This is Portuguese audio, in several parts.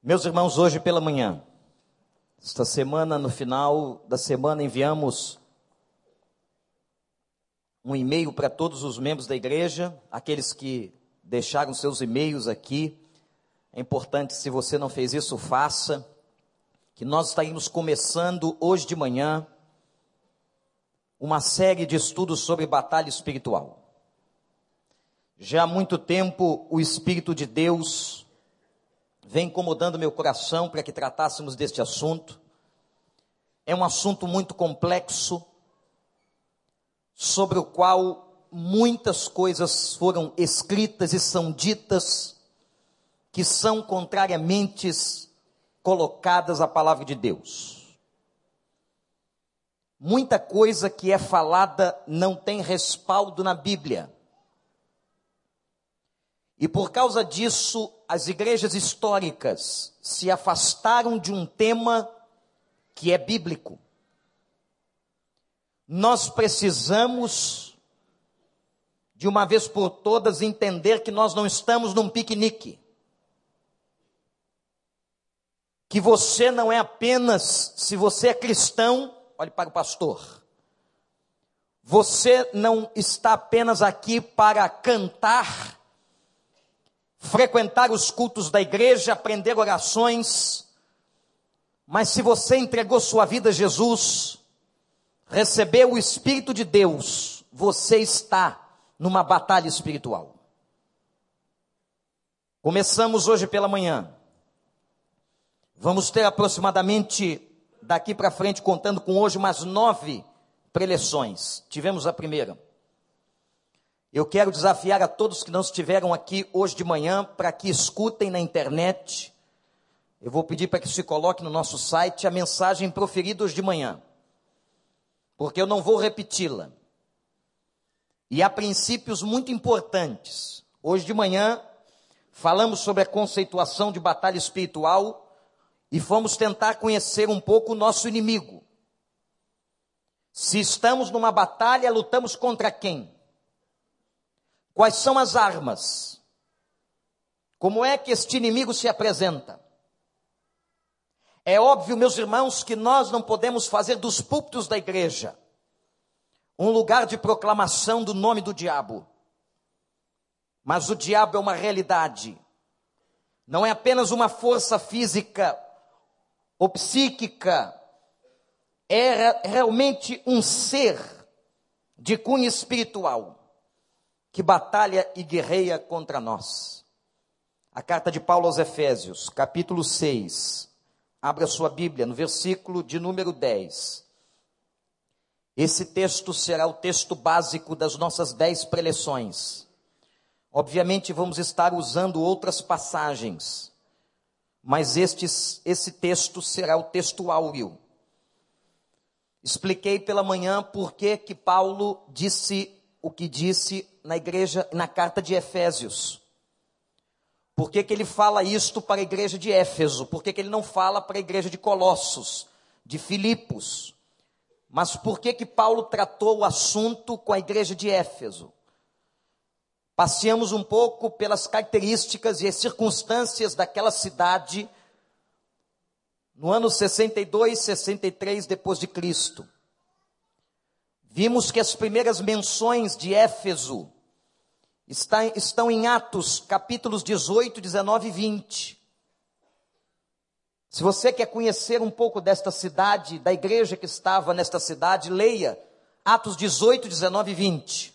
Meus irmãos, hoje pela manhã, esta semana, no final da semana, enviamos um e-mail para todos os membros da igreja, aqueles que deixaram seus e-mails aqui. É importante, se você não fez isso, faça. Que nós estaremos começando hoje de manhã uma série de estudos sobre batalha espiritual. Já há muito tempo o Espírito de Deus vem incomodando meu coração para que tratássemos deste assunto. É um assunto muito complexo, sobre o qual muitas coisas foram escritas e são ditas que são contrariamente colocadas à palavra de Deus. Muita coisa que é falada não tem respaldo na Bíblia. E por causa disso, as igrejas históricas se afastaram de um tema que é bíblico. Nós precisamos, de uma vez por todas, entender que nós não estamos num piquenique. Que você não é apenas, se você é cristão, olhe para o pastor. Você não está apenas aqui para cantar frequentar os cultos da igreja, aprender orações, mas se você entregou sua vida a Jesus, recebeu o Espírito de Deus, você está numa batalha espiritual. Começamos hoje pela manhã. Vamos ter aproximadamente daqui para frente, contando com hoje, umas nove preleções. Tivemos a primeira. Eu quero desafiar a todos que não estiveram aqui hoje de manhã para que escutem na internet. Eu vou pedir para que se coloque no nosso site a mensagem proferida hoje de manhã, porque eu não vou repeti-la. E há princípios muito importantes. Hoje de manhã falamos sobre a conceituação de batalha espiritual e fomos tentar conhecer um pouco o nosso inimigo. Se estamos numa batalha, lutamos contra quem? Quais são as armas? Como é que este inimigo se apresenta? É óbvio, meus irmãos, que nós não podemos fazer dos púlpitos da igreja um lugar de proclamação do nome do diabo. Mas o diabo é uma realidade. Não é apenas uma força física ou psíquica. É realmente um ser de cunho espiritual que batalha e guerreia contra nós. A carta de Paulo aos Efésios, capítulo 6. Abra sua Bíblia no versículo de número 10. Esse texto será o texto básico das nossas dez preleções. Obviamente vamos estar usando outras passagens, mas estes, esse texto será o texto áureo. Expliquei pela manhã por que que Paulo disse o que disse na igreja, na carta de Efésios. Por que, que ele fala isto para a igreja de Éfeso? Por que, que ele não fala para a igreja de Colossos, de Filipos? Mas por que que Paulo tratou o assunto com a igreja de Éfeso? Passeamos um pouco pelas características e as circunstâncias daquela cidade no ano 62, 63 depois de Cristo. Vimos que as primeiras menções de Éfeso está, estão em Atos, capítulos 18, 19 e 20. Se você quer conhecer um pouco desta cidade, da igreja que estava nesta cidade, leia Atos 18, 19 e 20.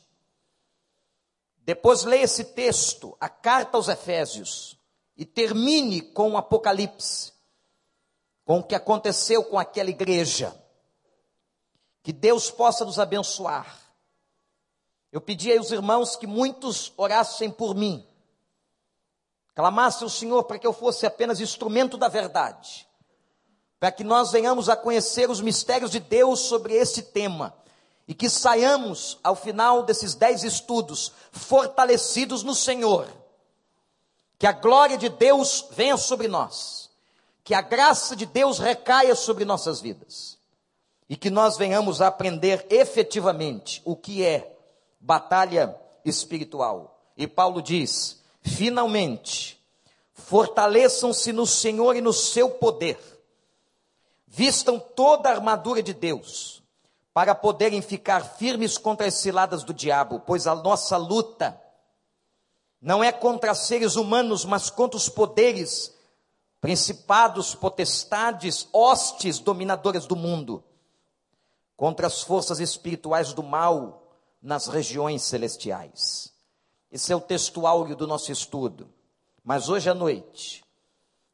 Depois leia esse texto, a carta aos Efésios, e termine com o Apocalipse, com o que aconteceu com aquela igreja. Que Deus possa nos abençoar. Eu pedi aos irmãos que muitos orassem por mim. Clamassem ao Senhor para que eu fosse apenas instrumento da verdade. Para que nós venhamos a conhecer os mistérios de Deus sobre esse tema. E que saiamos, ao final desses dez estudos, fortalecidos no Senhor. Que a glória de Deus venha sobre nós. Que a graça de Deus recaia sobre nossas vidas e que nós venhamos a aprender efetivamente o que é batalha espiritual. E Paulo diz: finalmente, Fortaleçam-se no Senhor e no seu poder. Vistam toda a armadura de Deus, para poderem ficar firmes contra as ciladas do diabo, pois a nossa luta não é contra seres humanos, mas contra os poderes, principados, potestades, hostes dominadoras do mundo, contra as forças espirituais do mal nas regiões celestiais. Esse é o texto áureo do nosso estudo. Mas hoje à noite,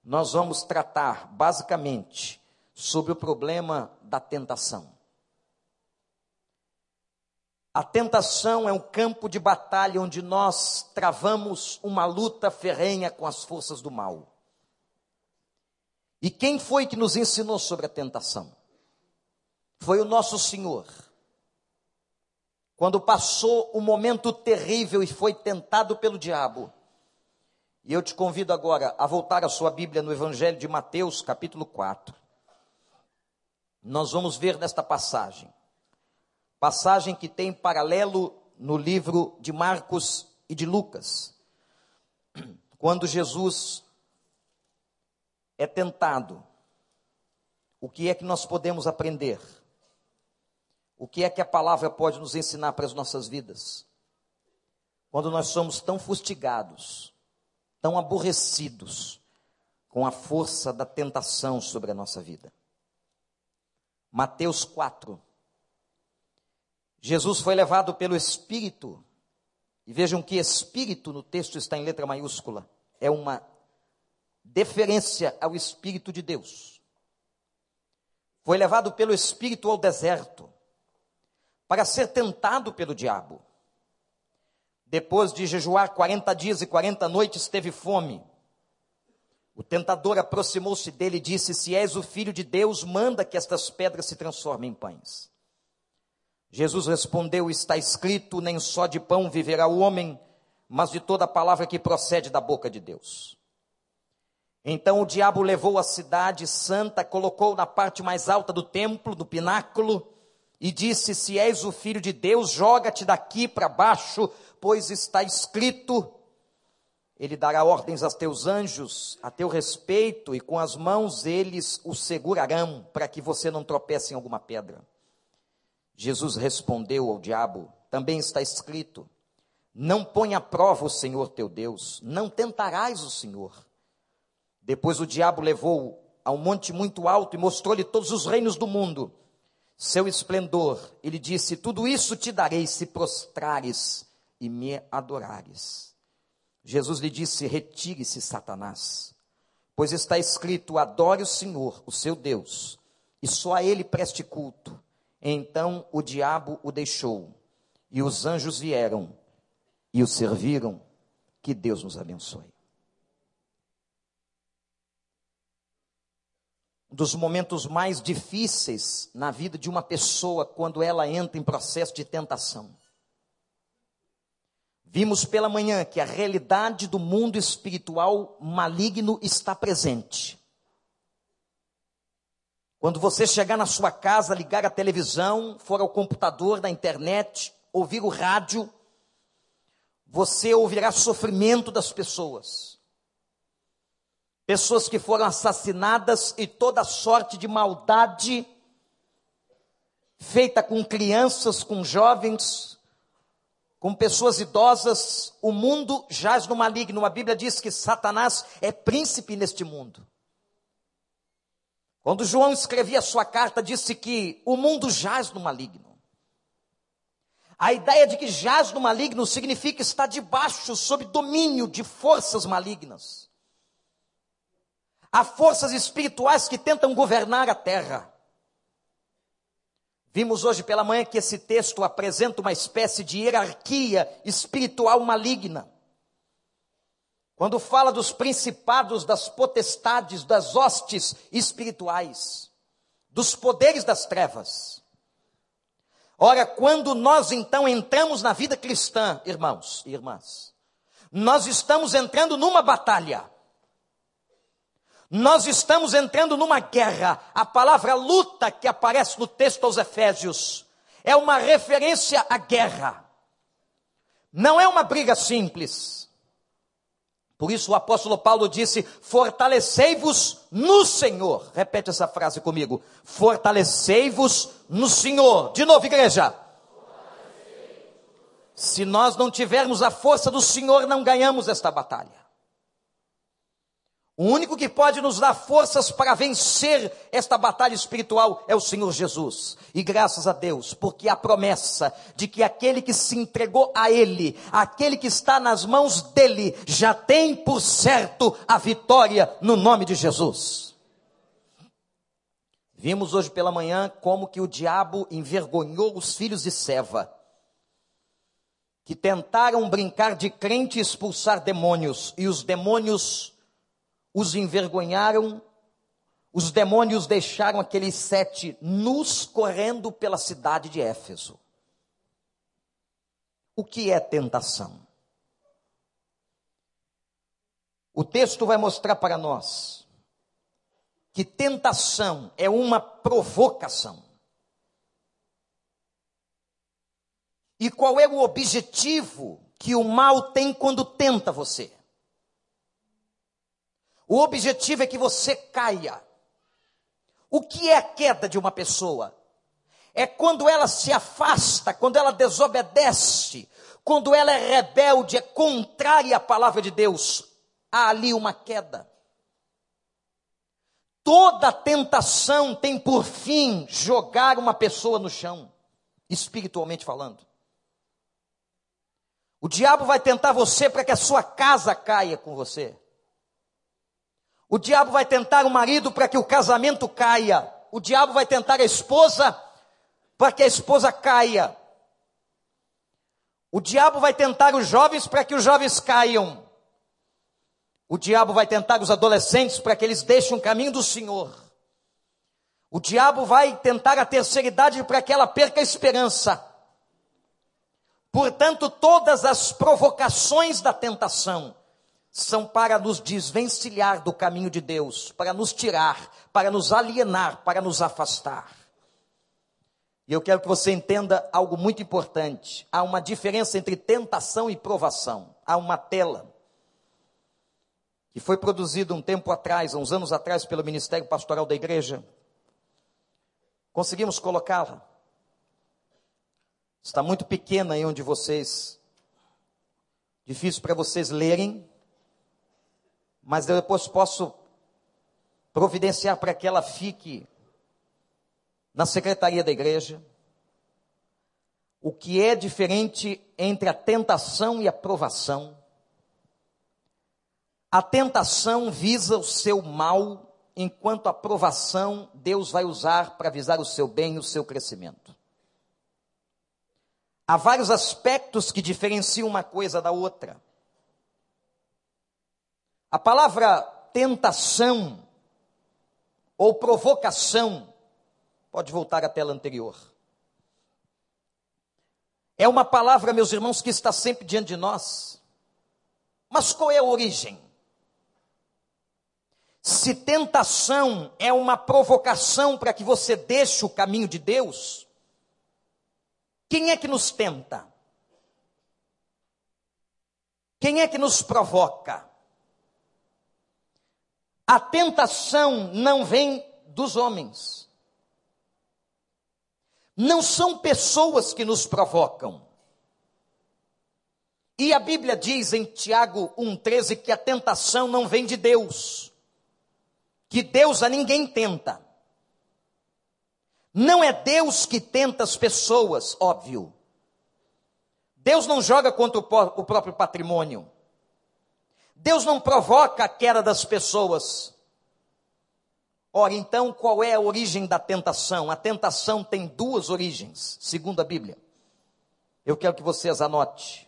nós vamos tratar basicamente sobre o problema da tentação. A tentação é um campo de batalha onde nós travamos uma luta ferrenha com as forças do mal. E quem foi que nos ensinou sobre a tentação? Foi o nosso Senhor. Quando passou um momento terrível e foi tentado pelo diabo, e eu te convido agora a voltar a sua Bíblia no Evangelho de Mateus, capítulo 4. Nós vamos ver nesta passagem, passagem que tem paralelo no livro de Marcos e de Lucas, quando Jesus é tentado. O que é que nós podemos aprender? O que é que a palavra pode nos ensinar para as nossas vidas? Quando nós somos tão fustigados, tão aborrecidos com a força da tentação sobre a nossa vida. Mateus 4. Jesus foi levado pelo Espírito, e vejam que Espírito no texto está em letra maiúscula, é uma deferência ao Espírito de Deus. Foi levado pelo Espírito ao deserto, para ser tentado pelo diabo. Depois de jejuar 40 dias e 40 noites, teve fome. O tentador aproximou-se dele e disse: Se és o filho de Deus, manda que estas pedras se transformem em pães. Jesus respondeu: Está escrito: Nem só de pão viverá o homem, mas de toda palavra que procede da boca de Deus. Então o diabo levou a cidade santa, colocou na parte mais alta do templo, do pináculo, e disse: Se és o filho de Deus, joga-te daqui para baixo, pois está escrito: Ele dará ordens aos teus anjos a teu respeito, e com as mãos eles o segurarão, para que você não tropece em alguma pedra. Jesus respondeu ao diabo: Também está escrito: Não ponha à prova o Senhor teu Deus, não tentarás o Senhor. Depois o diabo levou a um monte muito alto e mostrou-lhe todos os reinos do mundo seu esplendor. Ele disse: Tudo isso te darei se prostrares e me adorares. Jesus lhe disse: Retire-se, Satanás, pois está escrito: Adore o Senhor, o seu Deus, e só a ele preste culto. Então o diabo o deixou, e os anjos vieram e o serviram. Que Deus nos abençoe. Dos momentos mais difíceis na vida de uma pessoa quando ela entra em processo de tentação. Vimos pela manhã que a realidade do mundo espiritual maligno está presente. Quando você chegar na sua casa, ligar a televisão, for ao computador, na internet, ouvir o rádio, você ouvirá sofrimento das pessoas pessoas que foram assassinadas e toda sorte de maldade feita com crianças, com jovens, com pessoas idosas, o mundo jaz no maligno. A Bíblia diz que Satanás é príncipe neste mundo. Quando João escrevia sua carta, disse que o mundo jaz no maligno. A ideia de que jaz no maligno significa estar debaixo, sob domínio de forças malignas. Há forças espirituais que tentam governar a terra. Vimos hoje pela manhã que esse texto apresenta uma espécie de hierarquia espiritual maligna. Quando fala dos principados, das potestades, das hostes espirituais, dos poderes das trevas. Ora, quando nós então entramos na vida cristã, irmãos e irmãs, nós estamos entrando numa batalha. Nós estamos entrando numa guerra. A palavra luta que aparece no texto aos Efésios é uma referência à guerra. Não é uma briga simples. Por isso o apóstolo Paulo disse: Fortalecei-vos no Senhor. Repete essa frase comigo: Fortalecei-vos no Senhor. De novo, igreja. Se nós não tivermos a força do Senhor, não ganhamos esta batalha. O único que pode nos dar forças para vencer esta batalha espiritual é o Senhor Jesus. E graças a Deus, porque a promessa de que aquele que se entregou a Ele, aquele que está nas mãos dele, já tem por certo a vitória no nome de Jesus. Vimos hoje pela manhã como que o diabo envergonhou os filhos de Seva, que tentaram brincar de crente e expulsar demônios, e os demônios os envergonharam, os demônios deixaram aqueles sete nus correndo pela cidade de Éfeso. O que é tentação? O texto vai mostrar para nós que tentação é uma provocação. E qual é o objetivo que o mal tem quando tenta você? O objetivo é que você caia. O que é a queda de uma pessoa? É quando ela se afasta, quando ela desobedece, quando ela é rebelde, é contrária à palavra de Deus. Há ali uma queda. Toda tentação tem por fim jogar uma pessoa no chão, espiritualmente falando. O diabo vai tentar você para que a sua casa caia com você. O diabo vai tentar o marido para que o casamento caia. O diabo vai tentar a esposa para que a esposa caia. O diabo vai tentar os jovens para que os jovens caiam. O diabo vai tentar os adolescentes para que eles deixem o caminho do Senhor. O diabo vai tentar a terceira idade para que ela perca a esperança. Portanto, todas as provocações da tentação são para nos desvencilhar do caminho de Deus, para nos tirar, para nos alienar, para nos afastar. E eu quero que você entenda algo muito importante. Há uma diferença entre tentação e provação. Há uma tela que foi produzida um tempo atrás, uns anos atrás, pelo Ministério Pastoral da Igreja. Conseguimos colocá-la. Está muito pequena aí onde vocês. Difícil para vocês lerem mas eu depois posso providenciar para que ela fique na secretaria da igreja. O que é diferente entre a tentação e a provação? A tentação visa o seu mal, enquanto a provação Deus vai usar para visar o seu bem e o seu crescimento. Há vários aspectos que diferenciam uma coisa da outra. A palavra tentação ou provocação, pode voltar à tela anterior. É uma palavra, meus irmãos, que está sempre diante de nós. Mas qual é a origem? Se tentação é uma provocação para que você deixe o caminho de Deus, quem é que nos tenta? Quem é que nos provoca? A tentação não vem dos homens. Não são pessoas que nos provocam. E a Bíblia diz em Tiago 1,13 que a tentação não vem de Deus, que Deus a ninguém tenta. Não é Deus que tenta as pessoas, óbvio. Deus não joga contra o próprio patrimônio. Deus não provoca a queda das pessoas. Ora, então, qual é a origem da tentação? A tentação tem duas origens, segundo a Bíblia. Eu quero que vocês anotem.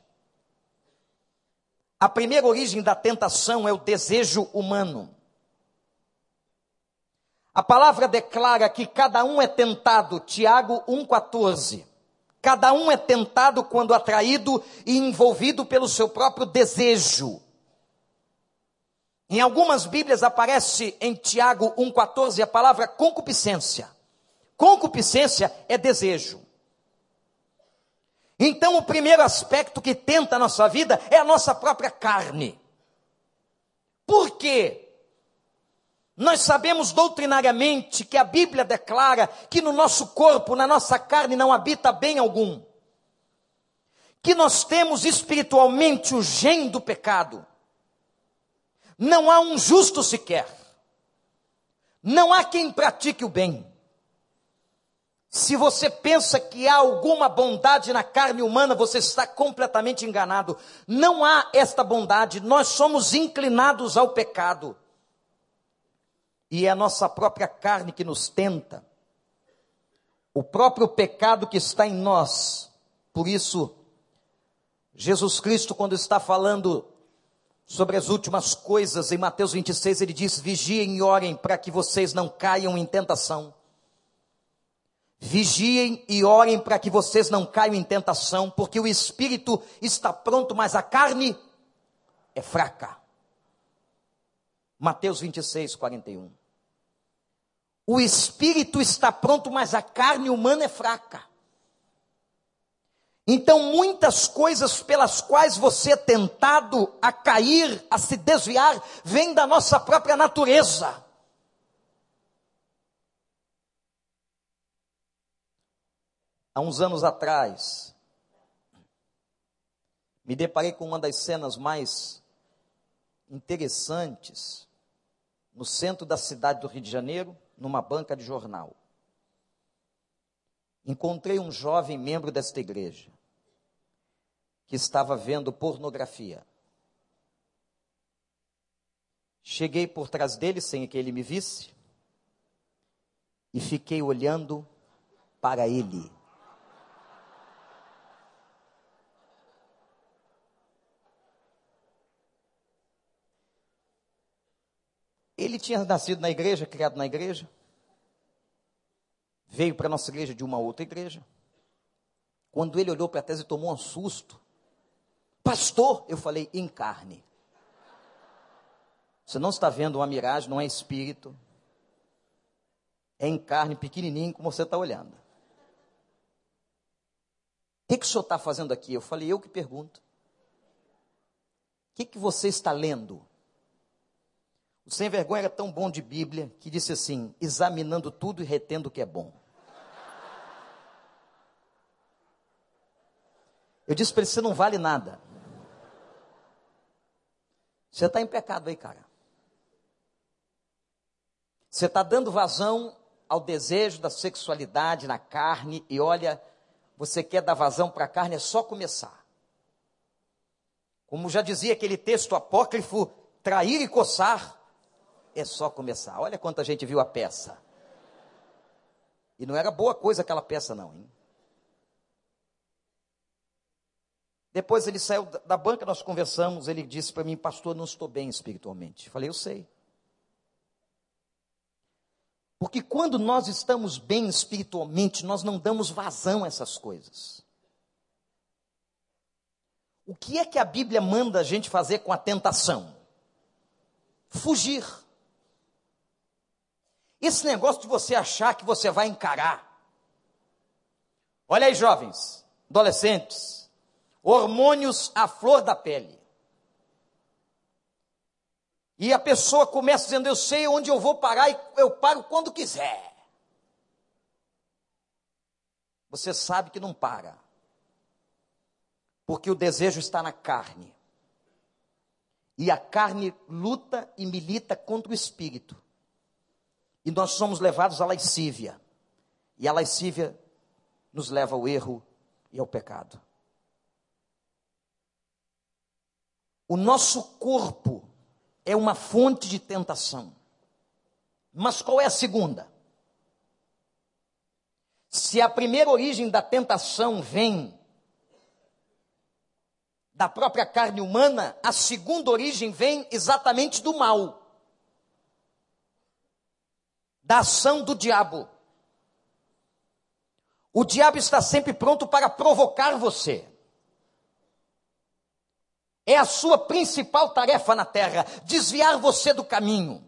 A primeira origem da tentação é o desejo humano. A palavra declara que cada um é tentado, Tiago 1,14. Cada um é tentado quando atraído e envolvido pelo seu próprio desejo. Em algumas Bíblias aparece em Tiago 1,14 a palavra concupiscência. Concupiscência é desejo. Então, o primeiro aspecto que tenta a nossa vida é a nossa própria carne. Por quê? Nós sabemos doutrinariamente que a Bíblia declara que no nosso corpo, na nossa carne, não habita bem algum. Que nós temos espiritualmente o gen do pecado. Não há um justo sequer. Não há quem pratique o bem. Se você pensa que há alguma bondade na carne humana, você está completamente enganado. Não há esta bondade, nós somos inclinados ao pecado. E é a nossa própria carne que nos tenta. O próprio pecado que está em nós. Por isso, Jesus Cristo, quando está falando sobre as últimas coisas, em Mateus 26, ele diz: Vigiem e orem para que vocês não caiam em tentação. Vigiem e orem para que vocês não caiam em tentação, porque o espírito está pronto, mas a carne é fraca. Mateus 26, 41. O espírito está pronto, mas a carne humana é fraca. Então, muitas coisas pelas quais você é tentado a cair, a se desviar, vêm da nossa própria natureza. há uns anos atrás, me deparei com uma das cenas mais interessantes no centro da cidade do Rio de Janeiro, numa banca de jornal. Encontrei um jovem membro desta igreja que estava vendo pornografia. Cheguei por trás dele sem que ele me visse e fiquei olhando para ele. Ele tinha nascido na igreja, criado na igreja. Veio para a nossa igreja de uma outra igreja. Quando ele olhou para a tese, tomou um susto. Pastor, eu falei, encarne. Você não está vendo uma miragem, não é espírito. É em carne, pequenininho, como você está olhando. O que, que o senhor está fazendo aqui? Eu falei, eu que pergunto. O que, que você está lendo? O sem vergonha era tão bom de Bíblia que disse assim: examinando tudo e retendo o que é bom. Eu disse para ele: você não vale nada. Você está em pecado aí, cara. Você está dando vazão ao desejo da sexualidade na carne e olha, você quer dar vazão para a carne, é só começar. Como já dizia aquele texto apócrifo, trair e coçar é só começar. Olha quanta gente viu a peça. E não era boa coisa aquela peça, não. Hein? Depois ele saiu da banca, nós conversamos. Ele disse para mim, pastor, não estou bem espiritualmente. Falei, eu sei. Porque quando nós estamos bem espiritualmente, nós não damos vazão a essas coisas. O que é que a Bíblia manda a gente fazer com a tentação? Fugir. Esse negócio de você achar que você vai encarar. Olha aí, jovens, adolescentes, hormônios à flor da pele. E a pessoa começa dizendo: Eu sei onde eu vou parar e eu paro quando quiser. Você sabe que não para, porque o desejo está na carne. E a carne luta e milita contra o espírito. E nós somos levados à lascívia. E a lascívia nos leva ao erro e ao pecado. O nosso corpo é uma fonte de tentação. Mas qual é a segunda? Se a primeira origem da tentação vem da própria carne humana, a segunda origem vem exatamente do mal da ação do diabo. O diabo está sempre pronto para provocar você. É a sua principal tarefa na terra, desviar você do caminho,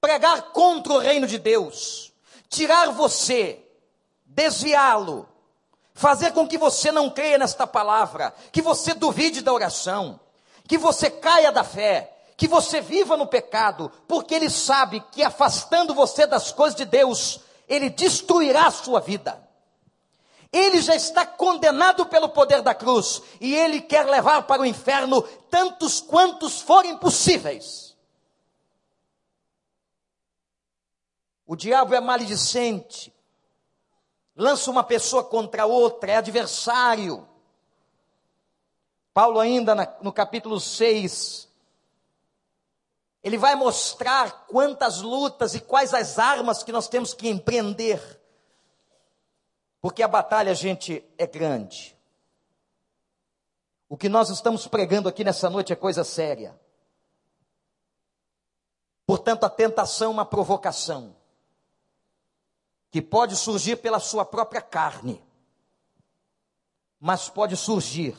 pregar contra o reino de Deus, tirar você, desviá-lo, fazer com que você não creia nesta palavra, que você duvide da oração, que você caia da fé, que você viva no pecado, porque ele sabe que afastando você das coisas de Deus, ele destruirá a sua vida. Ele já está condenado pelo poder da cruz e ele quer levar para o inferno tantos quantos forem possíveis. O diabo é maledicente, lança uma pessoa contra outra, é adversário. Paulo, ainda no capítulo 6, ele vai mostrar quantas lutas e quais as armas que nós temos que empreender. Porque a batalha, gente, é grande. O que nós estamos pregando aqui nessa noite é coisa séria. Portanto, a tentação é uma provocação que pode surgir pela sua própria carne, mas pode surgir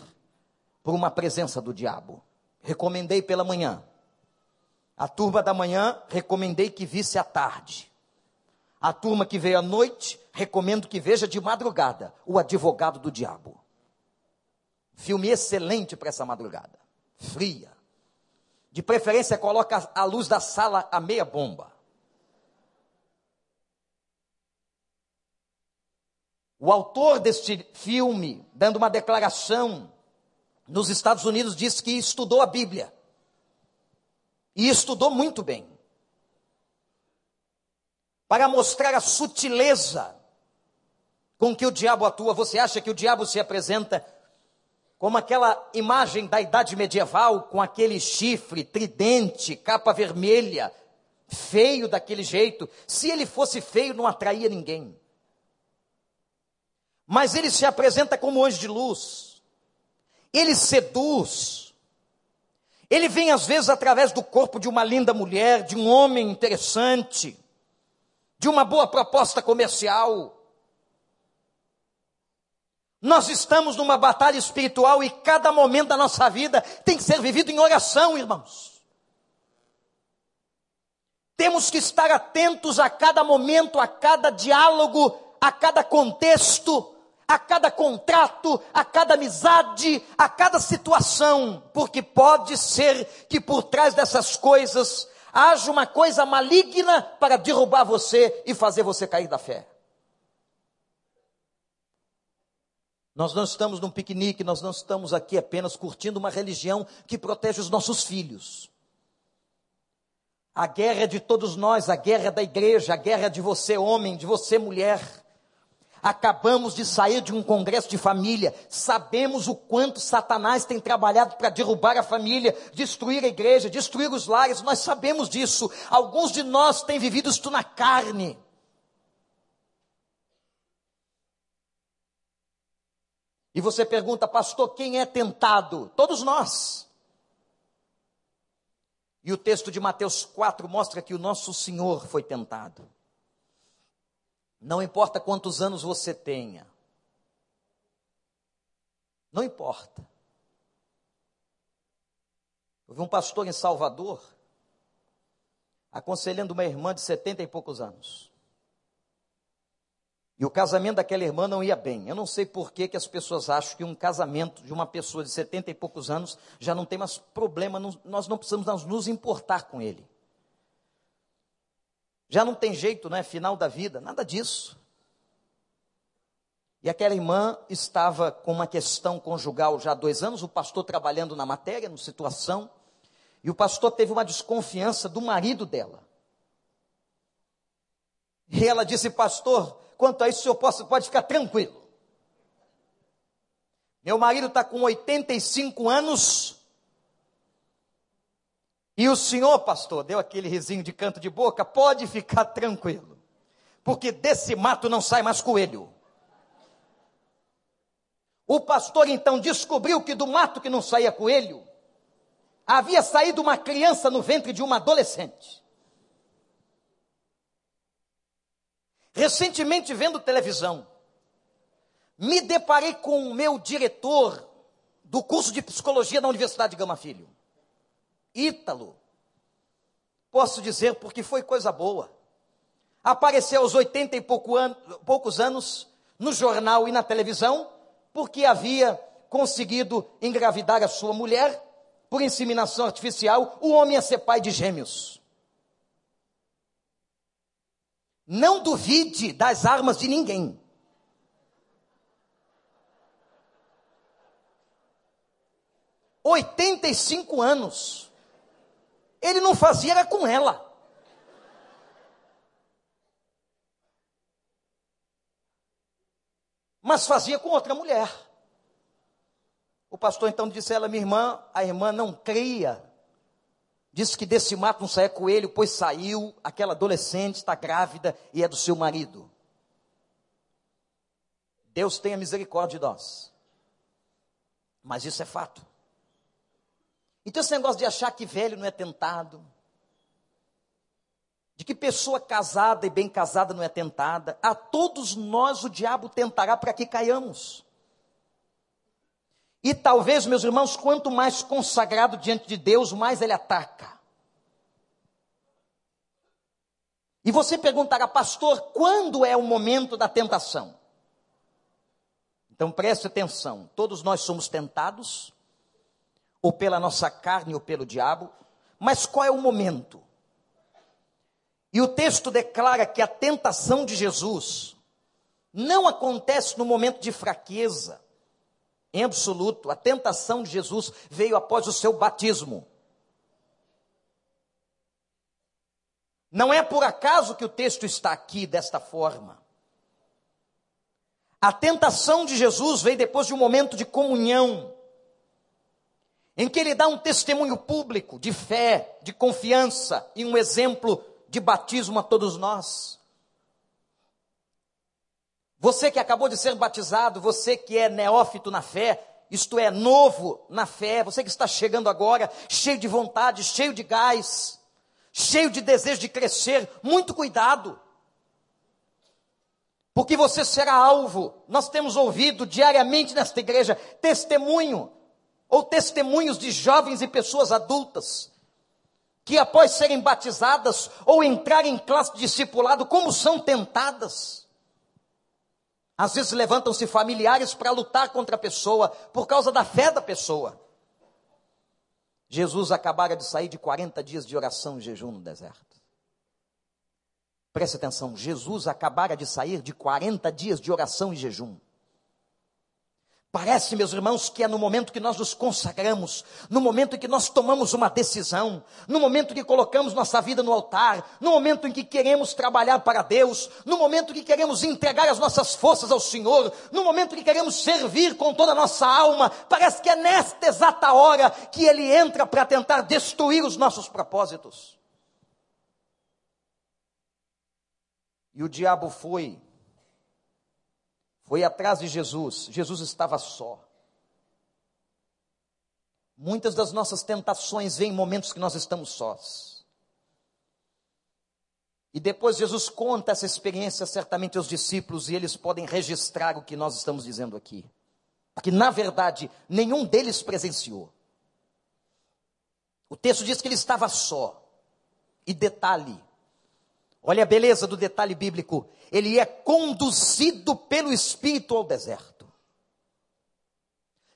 por uma presença do diabo. Recomendei pela manhã. A turma da manhã, recomendei que visse à tarde. A turma que veio à noite, recomendo que veja de madrugada O Advogado do Diabo. Filme excelente para essa madrugada. Fria. De preferência, coloca a luz da sala a meia bomba. O autor deste filme, dando uma declaração nos Estados Unidos, disse que estudou a Bíblia. E estudou muito bem. Para mostrar a sutileza com que o diabo atua. Você acha que o diabo se apresenta como aquela imagem da idade medieval, com aquele chifre, tridente, capa vermelha, feio daquele jeito? Se ele fosse feio, não atraía ninguém mas ele se apresenta como anjo de luz. Ele seduz. Ele vem às vezes através do corpo de uma linda mulher, de um homem interessante, de uma boa proposta comercial. Nós estamos numa batalha espiritual e cada momento da nossa vida tem que ser vivido em oração, irmãos. Temos que estar atentos a cada momento, a cada diálogo, a cada contexto, a cada contrato, a cada amizade, a cada situação, porque pode ser que por trás dessas coisas haja uma coisa maligna para derrubar você e fazer você cair da fé. Nós não estamos num piquenique, nós não estamos aqui apenas curtindo uma religião que protege os nossos filhos. A guerra é de todos nós, a guerra é da igreja, a guerra é de você, homem, de você, mulher. Acabamos de sair de um congresso de família, sabemos o quanto Satanás tem trabalhado para derrubar a família, destruir a igreja, destruir os lares, nós sabemos disso. Alguns de nós têm vivido isto na carne. E você pergunta, pastor, quem é tentado? Todos nós. E o texto de Mateus 4 mostra que o nosso Senhor foi tentado. Não importa quantos anos você tenha. Não importa. Houve um pastor em Salvador aconselhando uma irmã de setenta e poucos anos. E o casamento daquela irmã não ia bem. Eu não sei por que, que as pessoas acham que um casamento de uma pessoa de setenta e poucos anos já não tem mais problema, nós não precisamos nos importar com ele já não tem jeito, não é final da vida, nada disso. E aquela irmã estava com uma questão conjugal já há dois anos, o pastor trabalhando na matéria, na situação, e o pastor teve uma desconfiança do marido dela. E ela disse, pastor, quanto a isso o senhor pode, pode ficar tranquilo. Meu marido está com 85 anos, e o senhor, pastor, deu aquele risinho de canto de boca, pode ficar tranquilo, porque desse mato não sai mais coelho. O pastor então descobriu que do mato que não saía coelho, havia saído uma criança no ventre de uma adolescente. Recentemente, vendo televisão, me deparei com o meu diretor do curso de psicologia da Universidade de Gama Filho. Ítalo. Posso dizer porque foi coisa boa. Apareceu aos 80 e pouco an poucos anos no jornal e na televisão, porque havia conseguido engravidar a sua mulher por inseminação artificial, o homem ia ser pai de gêmeos. Não duvide das armas de ninguém. Oitenta e cinco anos. Ele não fazia era com ela. Mas fazia com outra mulher. O pastor então disse a ela, minha irmã, a irmã não cria. Disse que desse mato não saia coelho, pois saiu, aquela adolescente está grávida e é do seu marido. Deus tenha misericórdia de nós. Mas isso é fato. Então esse negócio de achar que velho não é tentado, de que pessoa casada e bem casada não é tentada, a todos nós o diabo tentará para que caiamos. E talvez, meus irmãos, quanto mais consagrado diante de Deus, mais ele ataca. E você perguntará, pastor, quando é o momento da tentação? Então preste atenção: todos nós somos tentados, ou pela nossa carne ou pelo diabo, mas qual é o momento? E o texto declara que a tentação de Jesus não acontece no momento de fraqueza, em absoluto, a tentação de Jesus veio após o seu batismo. Não é por acaso que o texto está aqui desta forma. A tentação de Jesus veio depois de um momento de comunhão, em que ele dá um testemunho público de fé, de confiança e um exemplo de batismo a todos nós. Você que acabou de ser batizado, você que é neófito na fé, isto é, novo na fé, você que está chegando agora, cheio de vontade, cheio de gás, cheio de desejo de crescer, muito cuidado. Porque você será alvo. Nós temos ouvido diariamente nesta igreja testemunho, ou testemunhos de jovens e pessoas adultas, que após serem batizadas ou entrarem em classe de discipulado, como são tentadas às vezes levantam-se familiares para lutar contra a pessoa por causa da fé da pessoa. Jesus acabara de sair de 40 dias de oração e jejum no deserto. Preste atenção, Jesus acabara de sair de 40 dias de oração e jejum. Parece, meus irmãos, que é no momento que nós nos consagramos, no momento em que nós tomamos uma decisão, no momento que colocamos nossa vida no altar, no momento em que queremos trabalhar para Deus, no momento que queremos entregar as nossas forças ao Senhor, no momento que queremos servir com toda a nossa alma, parece que é nesta exata hora que Ele entra para tentar destruir os nossos propósitos. E o diabo foi foi atrás de Jesus. Jesus estava só. Muitas das nossas tentações vêm em momentos que nós estamos sós. E depois Jesus conta essa experiência certamente aos discípulos e eles podem registrar o que nós estamos dizendo aqui. Porque, na verdade, nenhum deles presenciou. O texto diz que ele estava só. E detalhe, olha a beleza do detalhe bíblico: ele é conduzido pelo Espírito ao deserto.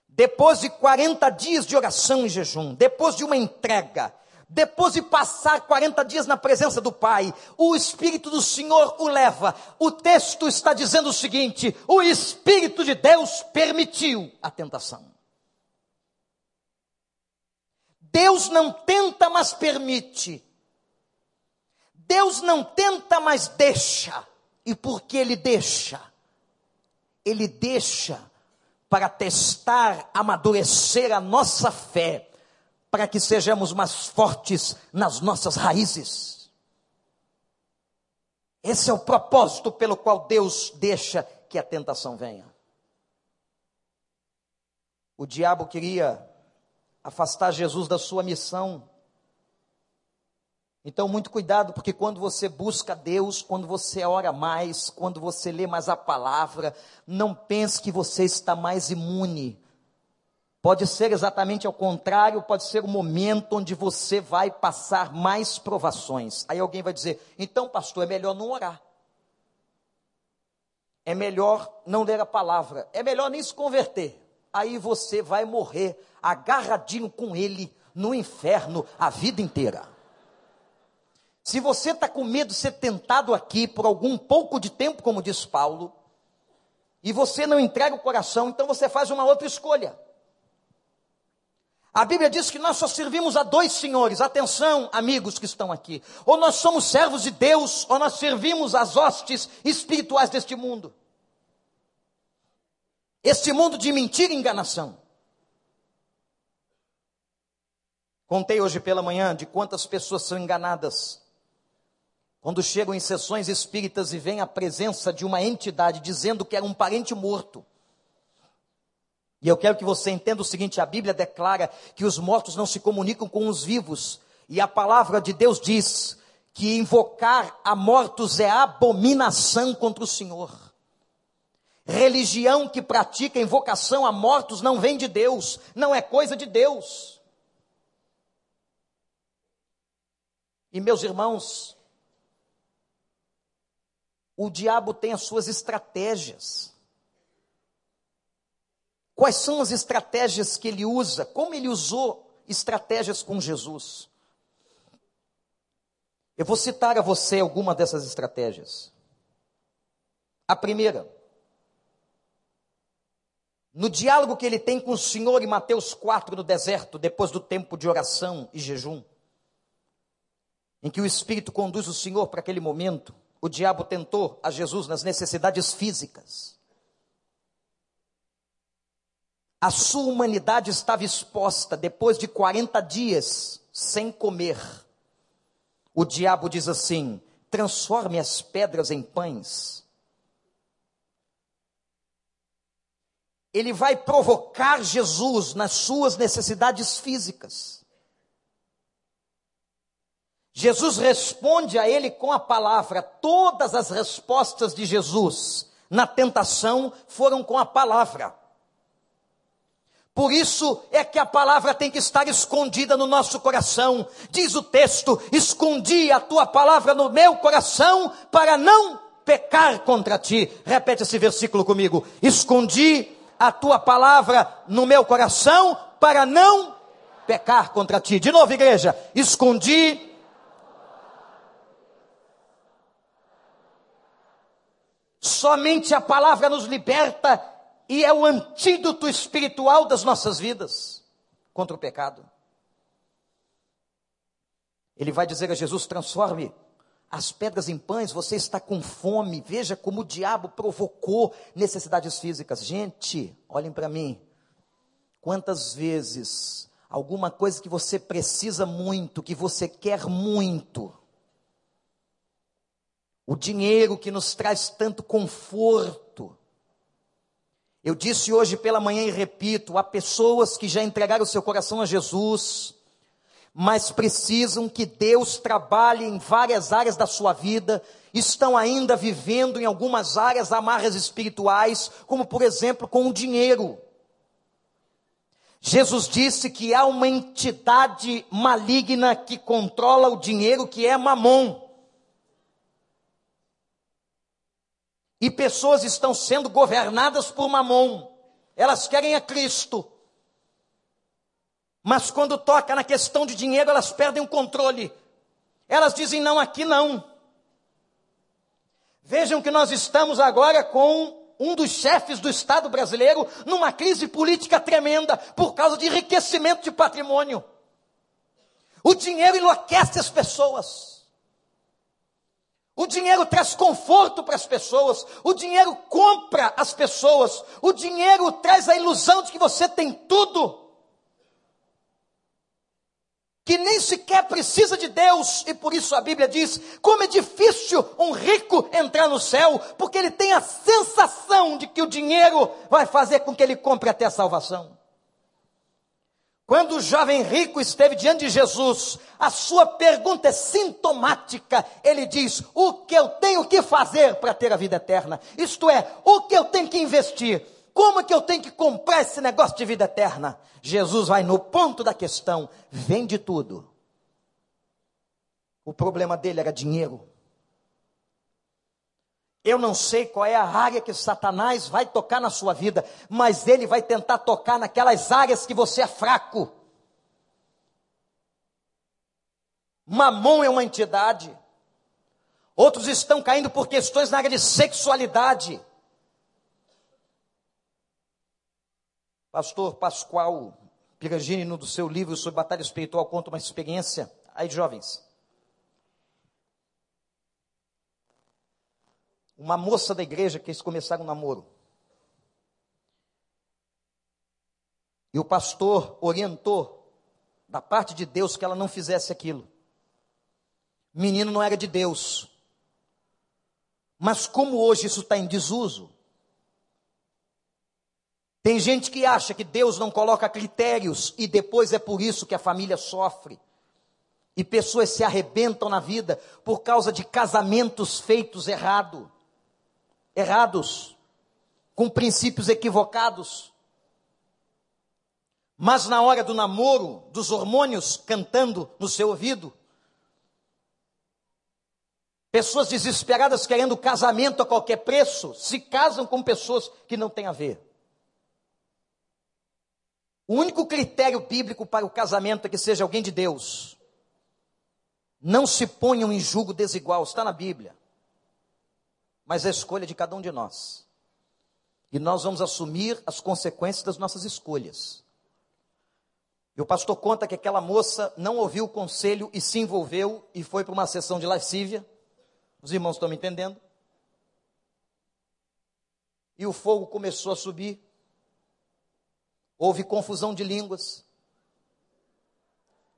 Depois de 40 dias de oração e jejum, depois de uma entrega, depois de passar 40 dias na presença do Pai, o Espírito do Senhor o leva. O texto está dizendo o seguinte: o Espírito de Deus permitiu a tentação. Deus não tenta, mas permite. Deus não tenta, mas deixa. E porque ele deixa? Ele deixa para testar, amadurecer a nossa fé, para que sejamos mais fortes nas nossas raízes. Esse é o propósito pelo qual Deus deixa que a tentação venha. O diabo queria afastar Jesus da sua missão então, muito cuidado, porque quando você busca Deus, quando você ora mais, quando você lê mais a palavra, não pense que você está mais imune. Pode ser exatamente ao contrário, pode ser o momento onde você vai passar mais provações. Aí alguém vai dizer: então, pastor, é melhor não orar. É melhor não ler a palavra. É melhor nem se converter. Aí você vai morrer agarradinho com ele no inferno a vida inteira. Se você está com medo de ser tentado aqui por algum pouco de tempo, como diz Paulo, e você não entrega o coração, então você faz uma outra escolha. A Bíblia diz que nós só servimos a dois senhores. Atenção, amigos que estão aqui. Ou nós somos servos de Deus, ou nós servimos as hostes espirituais deste mundo. Este mundo de mentira e enganação. Contei hoje pela manhã de quantas pessoas são enganadas quando chegam em sessões espíritas e vêm a presença de uma entidade dizendo que era um parente morto. E eu quero que você entenda o seguinte: a Bíblia declara que os mortos não se comunicam com os vivos, e a palavra de Deus diz que invocar a mortos é abominação contra o Senhor. Religião que pratica invocação a mortos não vem de Deus, não é coisa de Deus. E meus irmãos, o diabo tem as suas estratégias. Quais são as estratégias que ele usa? Como ele usou estratégias com Jesus? Eu vou citar a você alguma dessas estratégias. A primeira, no diálogo que ele tem com o Senhor em Mateus 4 no deserto, depois do tempo de oração e jejum, em que o Espírito conduz o Senhor para aquele momento, o diabo tentou a Jesus nas necessidades físicas. A sua humanidade estava exposta depois de 40 dias sem comer. O diabo diz assim: transforme as pedras em pães. Ele vai provocar Jesus nas suas necessidades físicas. Jesus responde a ele com a palavra. Todas as respostas de Jesus na tentação foram com a palavra. Por isso é que a palavra tem que estar escondida no nosso coração. Diz o texto: Escondi a tua palavra no meu coração para não pecar contra ti. Repete esse versículo comigo: Escondi a tua palavra no meu coração para não pecar contra ti. De novo, igreja: Escondi Somente a palavra nos liberta e é o antídoto espiritual das nossas vidas contra o pecado. Ele vai dizer a Jesus: transforme as pedras em pães, você está com fome. Veja como o diabo provocou necessidades físicas. Gente, olhem para mim. Quantas vezes alguma coisa que você precisa muito, que você quer muito, o dinheiro que nos traz tanto conforto. Eu disse hoje pela manhã e repito: há pessoas que já entregaram seu coração a Jesus, mas precisam que Deus trabalhe em várias áreas da sua vida, estão ainda vivendo em algumas áreas amarras espirituais, como por exemplo com o dinheiro. Jesus disse que há uma entidade maligna que controla o dinheiro, que é Mamon. E pessoas estão sendo governadas por mamon. Elas querem a Cristo. Mas quando toca na questão de dinheiro, elas perdem o controle. Elas dizem não, aqui não. Vejam que nós estamos agora com um dos chefes do Estado brasileiro numa crise política tremenda por causa de enriquecimento de patrimônio. O dinheiro enlouquece as pessoas. O dinheiro traz conforto para as pessoas, o dinheiro compra as pessoas, o dinheiro traz a ilusão de que você tem tudo, que nem sequer precisa de Deus, e por isso a Bíblia diz: como é difícil um rico entrar no céu, porque ele tem a sensação de que o dinheiro vai fazer com que ele compre até a salvação. Quando o jovem rico esteve diante de Jesus, a sua pergunta é sintomática. Ele diz: O que eu tenho que fazer para ter a vida eterna? Isto é, o que eu tenho que investir? Como é que eu tenho que comprar esse negócio de vida eterna? Jesus vai no ponto da questão: vende tudo. O problema dele era dinheiro. Eu não sei qual é a área que Satanás vai tocar na sua vida, mas ele vai tentar tocar naquelas áreas que você é fraco. Mamon é uma entidade. Outros estão caindo por questões na área de sexualidade. Pastor Pascoal Piragini, no seu livro sobre batalha espiritual, conta uma experiência. Aí, jovens. Uma moça da igreja quis começar um namoro. E o pastor orientou, da parte de Deus, que ela não fizesse aquilo. O menino não era de Deus. Mas como hoje isso está em desuso, tem gente que acha que Deus não coloca critérios e depois é por isso que a família sofre. E pessoas se arrebentam na vida por causa de casamentos feitos errado, errados, com princípios equivocados. Mas na hora do namoro, dos hormônios cantando no seu ouvido, pessoas desesperadas querendo casamento a qualquer preço, se casam com pessoas que não têm a ver. O único critério bíblico para o casamento é que seja alguém de Deus. Não se ponham em julgo desigual, está na Bíblia. Mas é a escolha de cada um de nós. E nós vamos assumir as consequências das nossas escolhas. E o pastor conta que aquela moça não ouviu o conselho e se envolveu e foi para uma sessão de lascívia. Os irmãos estão me entendendo? E o fogo começou a subir. Houve confusão de línguas,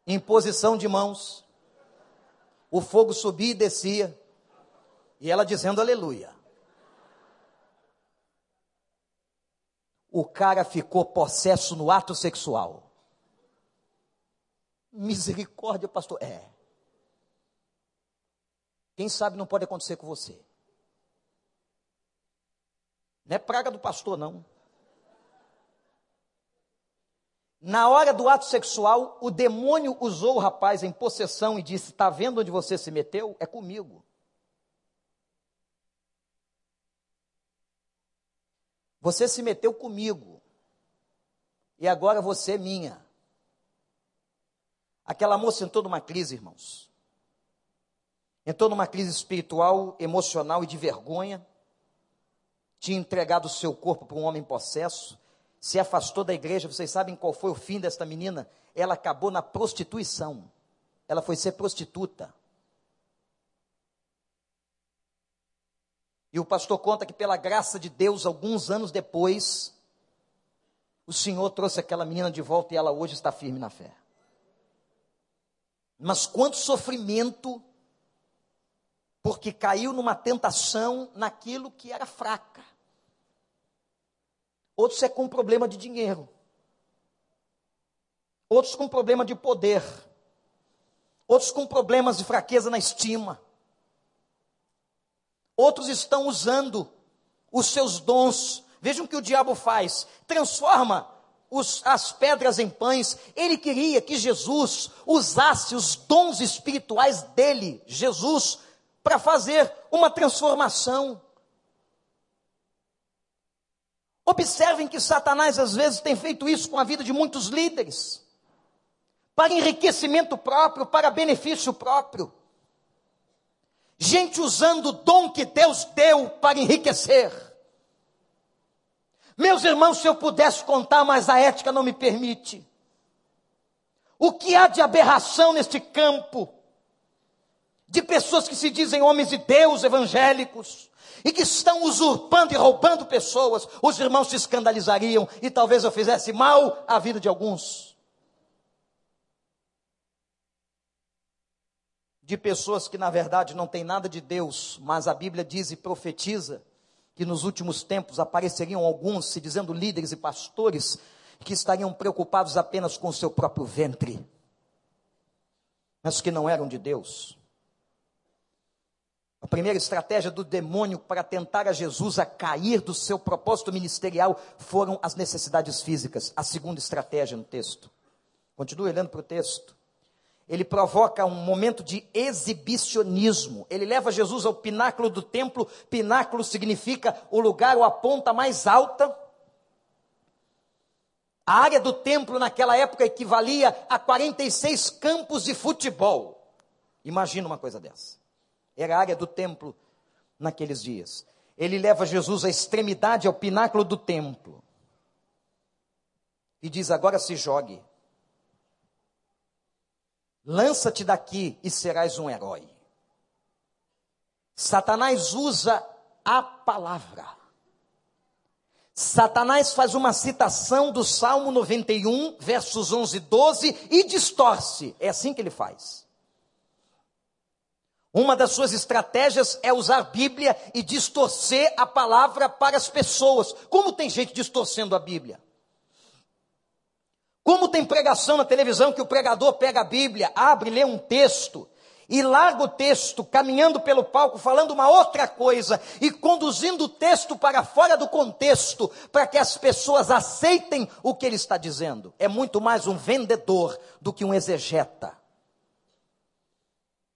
imposição de mãos, o fogo subia e descia, e ela dizendo aleluia. O cara ficou possesso no ato sexual. Misericórdia, pastor. É. Quem sabe não pode acontecer com você. Não é praga do pastor, não. Na hora do ato sexual, o demônio usou o rapaz em possessão e disse: Está vendo onde você se meteu? É comigo. Você se meteu comigo. E agora você é minha. Aquela moça entrou numa crise, irmãos. Entrou numa crise espiritual, emocional e de vergonha. Tinha entregado o seu corpo para um homem possesso se afastou da igreja. Vocês sabem qual foi o fim desta menina? Ela acabou na prostituição. Ela foi ser prostituta. E o pastor conta que, pela graça de Deus, alguns anos depois, o Senhor trouxe aquela menina de volta e ela hoje está firme na fé. Mas quanto sofrimento, porque caiu numa tentação naquilo que era fraca. Outros é com problema de dinheiro. Outros com problema de poder. Outros com problemas de fraqueza na estima. Outros estão usando os seus dons. Vejam o que o diabo faz: transforma os, as pedras em pães. Ele queria que Jesus usasse os dons espirituais dele, Jesus, para fazer uma transformação. Observem que Satanás às vezes tem feito isso com a vida de muitos líderes, para enriquecimento próprio, para benefício próprio. Gente usando o dom que Deus deu para enriquecer. Meus irmãos, se eu pudesse contar, mas a ética não me permite. O que há de aberração neste campo? De pessoas que se dizem homens de Deus evangélicos, e que estão usurpando e roubando pessoas, os irmãos se escandalizariam e talvez eu fizesse mal à vida de alguns. De pessoas que na verdade não têm nada de Deus, mas a Bíblia diz e profetiza que nos últimos tempos apareceriam alguns, se dizendo líderes e pastores, que estariam preocupados apenas com o seu próprio ventre, mas que não eram de Deus. A primeira estratégia do demônio para tentar a Jesus a cair do seu propósito ministerial foram as necessidades físicas. A segunda estratégia no texto. Continue olhando para o texto. Ele provoca um momento de exibicionismo. Ele leva Jesus ao pináculo do templo. Pináculo significa o lugar ou a ponta mais alta. A área do templo naquela época equivalia a 46 campos de futebol. Imagina uma coisa dessa. Era a área do templo naqueles dias. Ele leva Jesus à extremidade, ao pináculo do templo. E diz: Agora se jogue. Lança-te daqui e serás um herói. Satanás usa a palavra. Satanás faz uma citação do Salmo 91, versos 11 e 12 e distorce. É assim que ele faz. Uma das suas estratégias é usar a Bíblia e distorcer a palavra para as pessoas. Como tem gente distorcendo a Bíblia? Como tem pregação na televisão que o pregador pega a Bíblia, abre, lê um texto e larga o texto, caminhando pelo palco, falando uma outra coisa e conduzindo o texto para fora do contexto, para que as pessoas aceitem o que ele está dizendo. É muito mais um vendedor do que um exegeta.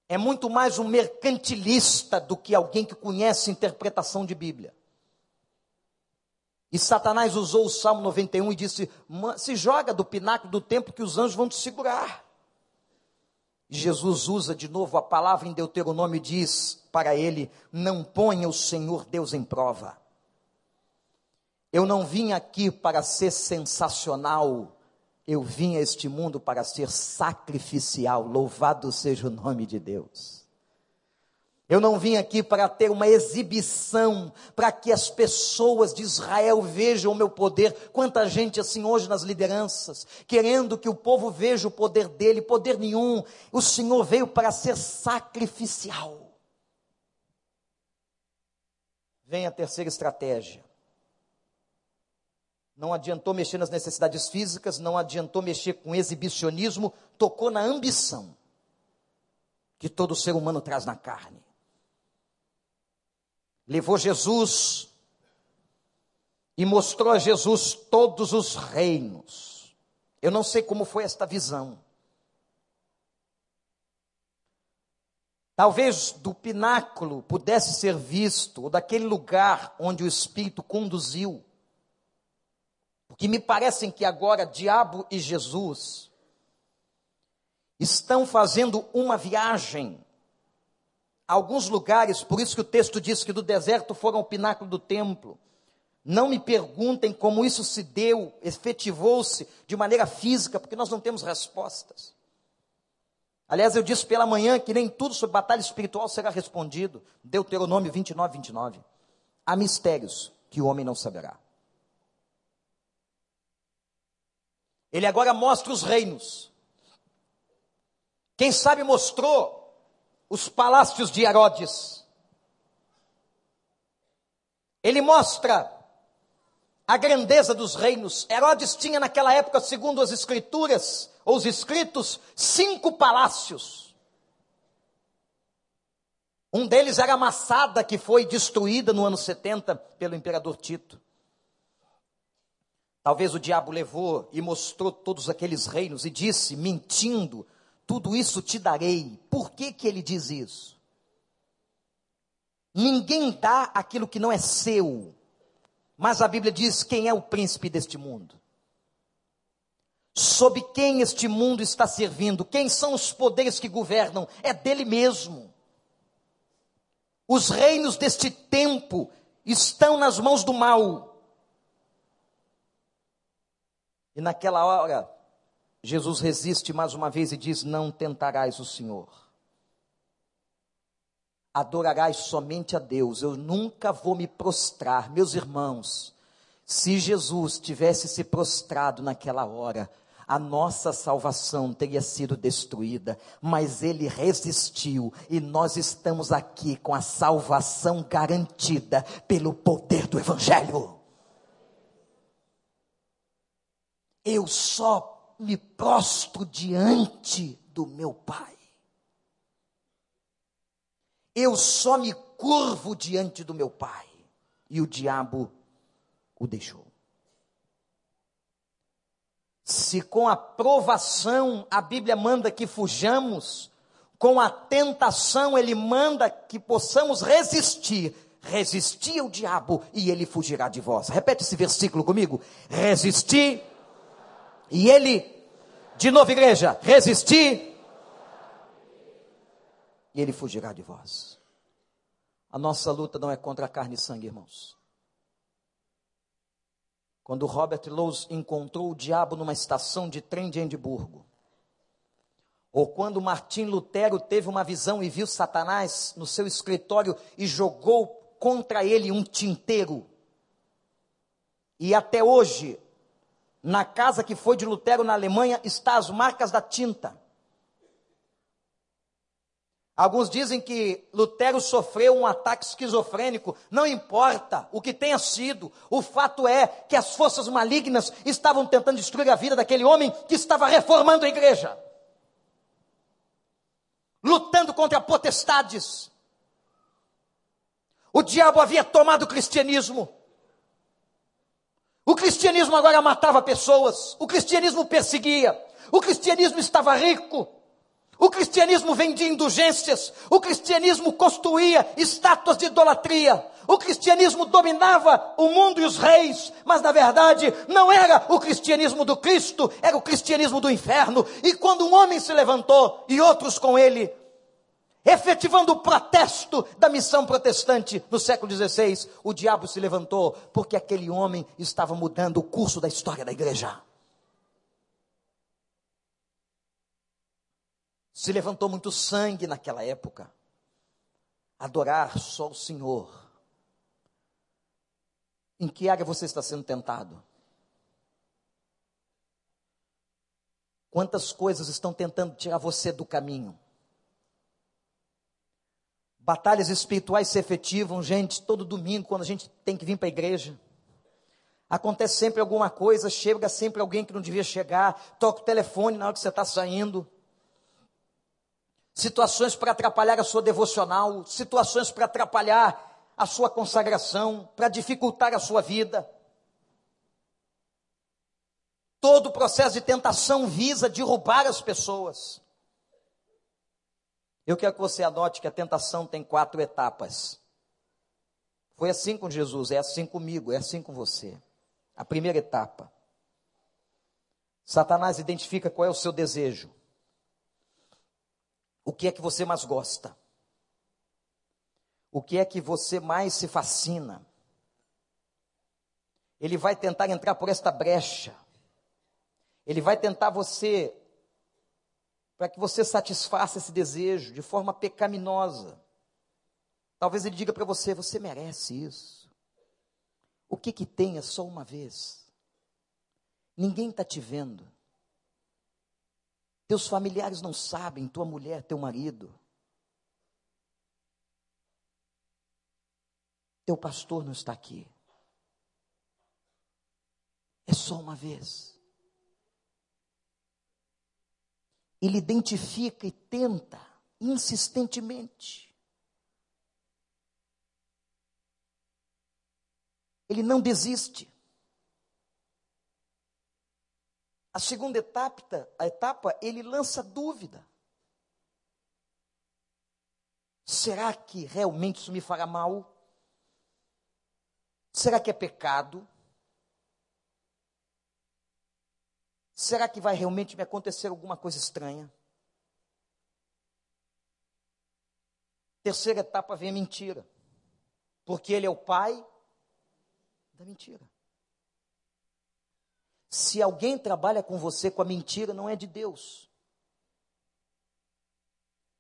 É muito mais um mercantilista do que alguém que conhece interpretação de Bíblia. E Satanás usou o Salmo 91 e disse: se joga do pináculo do templo que os anjos vão te segurar. Jesus usa de novo a palavra em Deuteronômio e diz para ele: Não ponha o Senhor Deus em prova. Eu não vim aqui para ser sensacional, eu vim a este mundo para ser sacrificial. Louvado seja o nome de Deus. Eu não vim aqui para ter uma exibição, para que as pessoas de Israel vejam o meu poder. Quanta gente assim hoje nas lideranças, querendo que o povo veja o poder dele, poder nenhum. O Senhor veio para ser sacrificial. Vem a terceira estratégia. Não adiantou mexer nas necessidades físicas, não adiantou mexer com exibicionismo, tocou na ambição que todo ser humano traz na carne levou Jesus e mostrou a Jesus todos os reinos. Eu não sei como foi esta visão. Talvez do pináculo pudesse ser visto, ou daquele lugar onde o Espírito conduziu. Porque me parecem que agora diabo e Jesus estão fazendo uma viagem alguns lugares, por isso que o texto diz que do deserto foram ao pináculo do templo. Não me perguntem como isso se deu, efetivou-se de maneira física, porque nós não temos respostas. Aliás, eu disse pela manhã que nem tudo sobre batalha espiritual será respondido. Deuteronômio 29, 29. Há mistérios que o homem não saberá. Ele agora mostra os reinos. Quem sabe mostrou os palácios de Herodes. Ele mostra a grandeza dos reinos. Herodes tinha naquela época, segundo as escrituras, ou os escritos, cinco palácios. Um deles era a Massada, que foi destruída no ano 70 pelo imperador Tito. Talvez o diabo levou e mostrou todos aqueles reinos e disse, mentindo, tudo isso te darei. Por que, que ele diz isso? Ninguém dá aquilo que não é seu. Mas a Bíblia diz quem é o príncipe deste mundo. Sob quem este mundo está servindo, quem são os poderes que governam, é dele mesmo. Os reinos deste tempo estão nas mãos do mal. E naquela hora, Jesus resiste mais uma vez e diz: Não tentarás o Senhor. Adorarás somente a Deus. Eu nunca vou me prostrar. Meus irmãos, se Jesus tivesse se prostrado naquela hora, a nossa salvação teria sido destruída, mas ele resistiu e nós estamos aqui com a salvação garantida pelo poder do Evangelho. Eu só me prostro diante do meu Pai. Eu só me curvo diante do meu Pai. E o diabo o deixou. Se com a provação a Bíblia manda que fujamos, com a tentação ele manda que possamos resistir. Resistir ao diabo e ele fugirá de vós. Repete esse versículo comigo. Resistir e ele, de novo, igreja, resistir. e ele fugirá de vós. A nossa luta não é contra a carne e sangue, irmãos. Quando Robert Lowe's encontrou o diabo numa estação de trem de Edimburgo, ou quando Martim Lutero teve uma visão e viu Satanás no seu escritório e jogou contra ele um tinteiro. E até hoje, na casa que foi de Lutero na Alemanha, está as marcas da tinta. Alguns dizem que Lutero sofreu um ataque esquizofrênico. Não importa o que tenha sido, o fato é que as forças malignas estavam tentando destruir a vida daquele homem que estava reformando a igreja, lutando contra potestades. O diabo havia tomado o cristianismo. O cristianismo agora matava pessoas, o cristianismo perseguia, o cristianismo estava rico. O cristianismo vendia indulgências, o cristianismo construía estátuas de idolatria, o cristianismo dominava o mundo e os reis, mas na verdade não era o cristianismo do Cristo, era o cristianismo do inferno. E quando um homem se levantou e outros com ele, efetivando o protesto da missão protestante no século XVI, o diabo se levantou porque aquele homem estava mudando o curso da história da igreja. Se levantou muito sangue naquela época. Adorar só o Senhor. Em que área você está sendo tentado? Quantas coisas estão tentando tirar você do caminho? Batalhas espirituais se efetivam, gente, todo domingo, quando a gente tem que vir para a igreja. Acontece sempre alguma coisa, chega sempre alguém que não devia chegar, toca o telefone na hora que você está saindo situações para atrapalhar a sua devocional, situações para atrapalhar a sua consagração, para dificultar a sua vida. Todo o processo de tentação visa derrubar as pessoas. Eu quero que você anote que a tentação tem quatro etapas. Foi assim com Jesus, é assim comigo, é assim com você. A primeira etapa. Satanás identifica qual é o seu desejo. O que é que você mais gosta? O que é que você mais se fascina? Ele vai tentar entrar por esta brecha. Ele vai tentar você para que você satisfaça esse desejo de forma pecaminosa. Talvez ele diga para você: você merece isso. O que que tem é só uma vez. Ninguém está te vendo. Teus familiares não sabem, tua mulher, teu marido. Teu pastor não está aqui. É só uma vez. Ele identifica e tenta insistentemente. Ele não desiste. A segunda etapa, a etapa, ele lança dúvida. Será que realmente isso me fará mal? Será que é pecado? Será que vai realmente me acontecer alguma coisa estranha? Terceira etapa vem a mentira. Porque ele é o pai da mentira. Se alguém trabalha com você com a mentira, não é de Deus.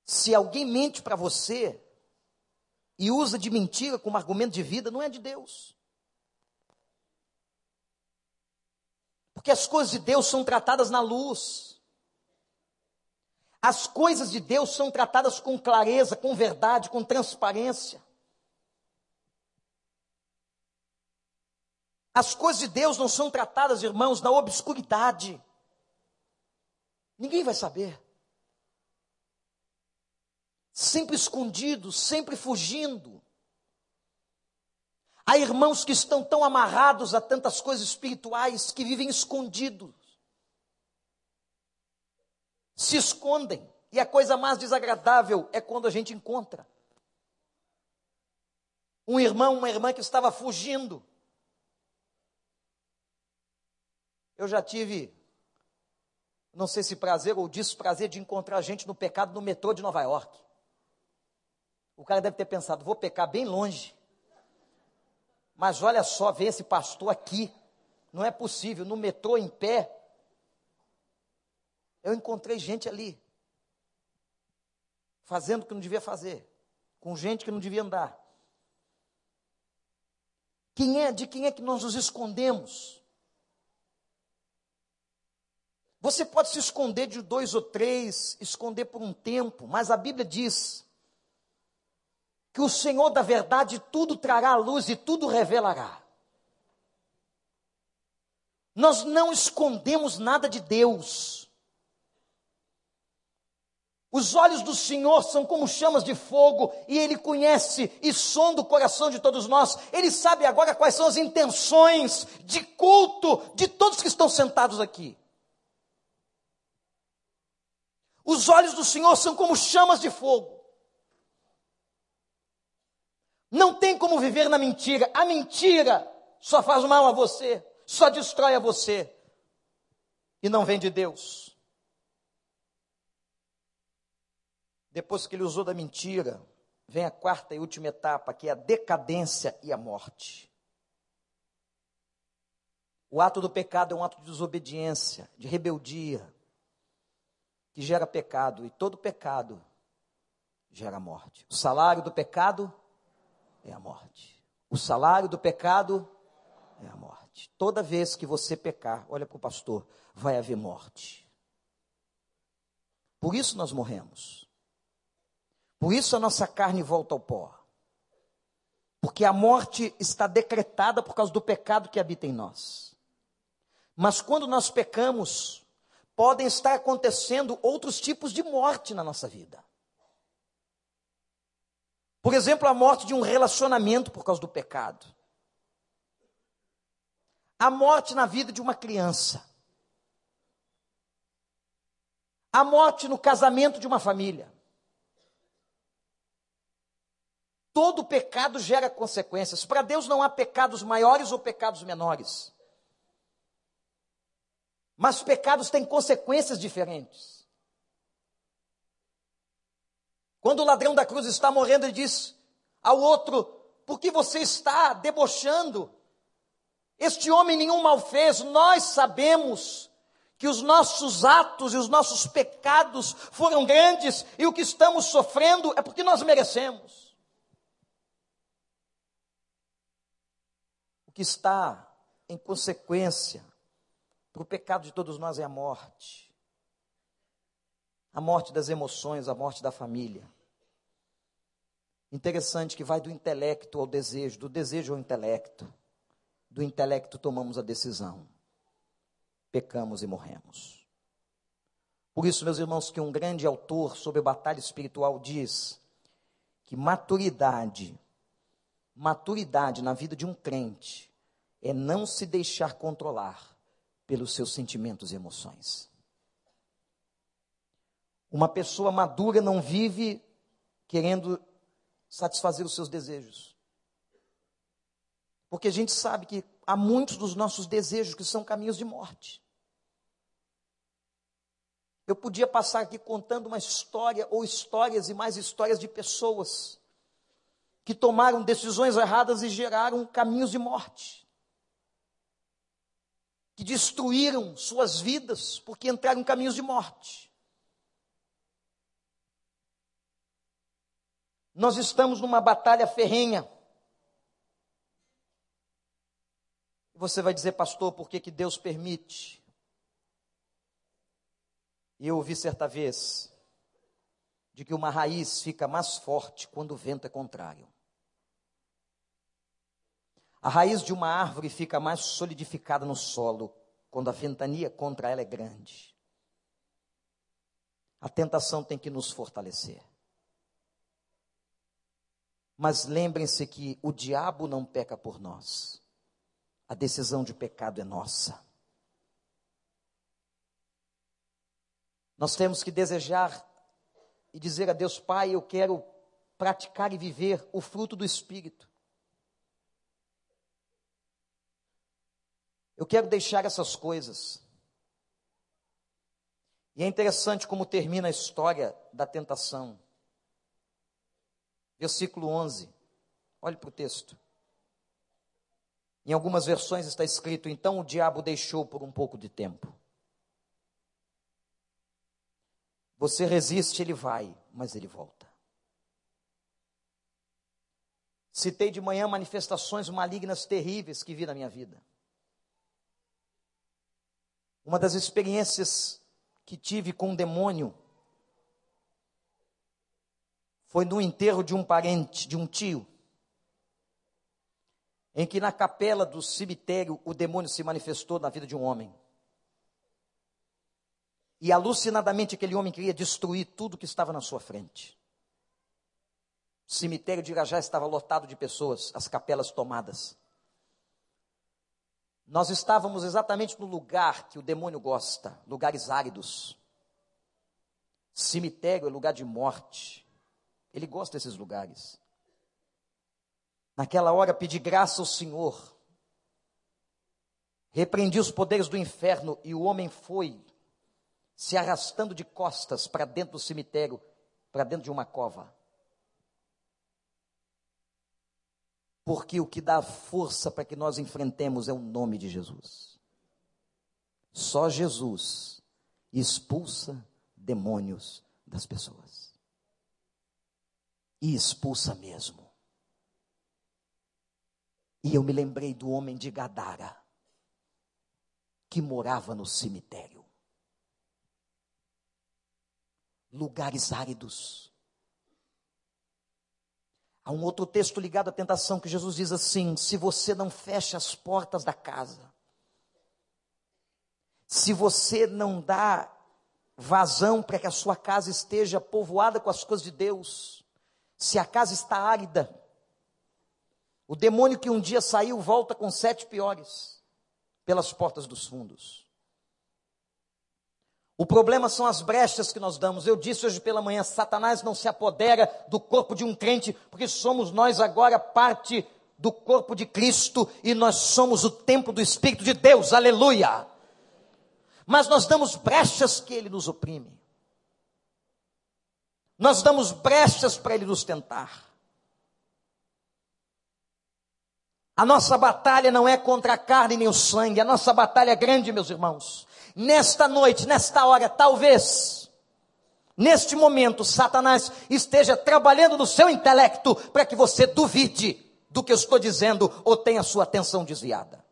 Se alguém mente para você e usa de mentira como argumento de vida, não é de Deus. Porque as coisas de Deus são tratadas na luz. As coisas de Deus são tratadas com clareza, com verdade, com transparência. As coisas de Deus não são tratadas, irmãos, na obscuridade. Ninguém vai saber. Sempre escondido, sempre fugindo. Há irmãos que estão tão amarrados a tantas coisas espirituais que vivem escondidos. Se escondem. E a coisa mais desagradável é quando a gente encontra. Um irmão, uma irmã que estava fugindo. Eu já tive, não sei se prazer ou desprazer de encontrar gente no pecado no metrô de Nova York. O cara deve ter pensado, vou pecar bem longe. Mas olha só, vem esse pastor aqui. Não é possível, no metrô em pé. Eu encontrei gente ali, fazendo o que não devia fazer, com gente que não devia andar. Quem é, de quem é que nós nos escondemos? Você pode se esconder de dois ou três, esconder por um tempo, mas a Bíblia diz que o Senhor da verdade tudo trará à luz e tudo revelará. Nós não escondemos nada de Deus. Os olhos do Senhor são como chamas de fogo, e Ele conhece e sonda o coração de todos nós. Ele sabe agora quais são as intenções de culto de todos que estão sentados aqui. Os olhos do Senhor são como chamas de fogo. Não tem como viver na mentira. A mentira só faz mal a você, só destrói a você. E não vem de Deus. Depois que ele usou da mentira, vem a quarta e última etapa, que é a decadência e a morte. O ato do pecado é um ato de desobediência, de rebeldia, que gera pecado, e todo pecado gera morte. O salário do pecado é a morte. O salário do pecado é a morte. Toda vez que você pecar, olha para o pastor, vai haver morte. Por isso nós morremos. Por isso a nossa carne volta ao pó. Porque a morte está decretada por causa do pecado que habita em nós. Mas quando nós pecamos, podem estar acontecendo outros tipos de morte na nossa vida. Por exemplo, a morte de um relacionamento por causa do pecado. A morte na vida de uma criança. A morte no casamento de uma família. Todo pecado gera consequências. Para Deus não há pecados maiores ou pecados menores. Mas pecados têm consequências diferentes. Quando o ladrão da cruz está morrendo, ele diz ao outro: Por que você está debochando? Este homem nenhum mal fez, nós sabemos que os nossos atos e os nossos pecados foram grandes e o que estamos sofrendo é porque nós merecemos. O que está em consequência para o pecado de todos nós é a morte a morte das emoções, a morte da família. Interessante que vai do intelecto ao desejo, do desejo ao intelecto. Do intelecto tomamos a decisão. Pecamos e morremos. Por isso, meus irmãos, que um grande autor sobre batalha espiritual diz que maturidade, maturidade na vida de um crente é não se deixar controlar pelos seus sentimentos e emoções. Uma pessoa madura não vive querendo satisfazer os seus desejos. Porque a gente sabe que há muitos dos nossos desejos que são caminhos de morte. Eu podia passar aqui contando uma história ou histórias e mais histórias de pessoas que tomaram decisões erradas e geraram caminhos de morte. Que destruíram suas vidas porque entraram em caminhos de morte. Nós estamos numa batalha ferrenha. Você vai dizer, pastor, por que, que Deus permite? E eu ouvi certa vez de que uma raiz fica mais forte quando o vento é contrário. A raiz de uma árvore fica mais solidificada no solo quando a ventania contra ela é grande. A tentação tem que nos fortalecer. Mas lembrem-se que o diabo não peca por nós. A decisão de pecado é nossa. Nós temos que desejar e dizer a Deus, Pai, eu quero praticar e viver o fruto do Espírito. Eu quero deixar essas coisas. E é interessante como termina a história da tentação. Versículo 11. Olhe para o texto. Em algumas versões está escrito: Então o diabo deixou por um pouco de tempo. Você resiste, ele vai, mas ele volta. Citei de manhã manifestações malignas terríveis que vi na minha vida. Uma das experiências que tive com um demônio foi no enterro de um parente, de um tio, em que na capela do cemitério o demônio se manifestou na vida de um homem. E alucinadamente aquele homem queria destruir tudo que estava na sua frente. O cemitério de Irajá estava lotado de pessoas, as capelas tomadas. Nós estávamos exatamente no lugar que o demônio gosta, lugares áridos. Cemitério é lugar de morte. Ele gosta desses lugares. Naquela hora pedi graça ao Senhor. Repreendi os poderes do inferno e o homem foi se arrastando de costas para dentro do cemitério, para dentro de uma cova. Porque o que dá força para que nós enfrentemos é o nome de Jesus. Só Jesus expulsa demônios das pessoas. E expulsa mesmo. E eu me lembrei do homem de Gadara, que morava no cemitério. Lugares áridos. Há um outro texto ligado à tentação que Jesus diz assim: se você não fecha as portas da casa, se você não dá vazão para que a sua casa esteja povoada com as coisas de Deus, se a casa está árida, o demônio que um dia saiu volta com sete piores pelas portas dos fundos. O problema são as brechas que nós damos. Eu disse hoje pela manhã: Satanás não se apodera do corpo de um crente, porque somos nós agora parte do corpo de Cristo e nós somos o templo do Espírito de Deus, aleluia. Mas nós damos brechas que ele nos oprime, nós damos brechas para ele nos tentar. A nossa batalha não é contra a carne nem o sangue, a nossa batalha é grande, meus irmãos nesta noite, nesta hora, talvez, neste momento, Satanás esteja trabalhando no seu intelecto para que você duvide do que eu estou dizendo ou tenha sua atenção desviada.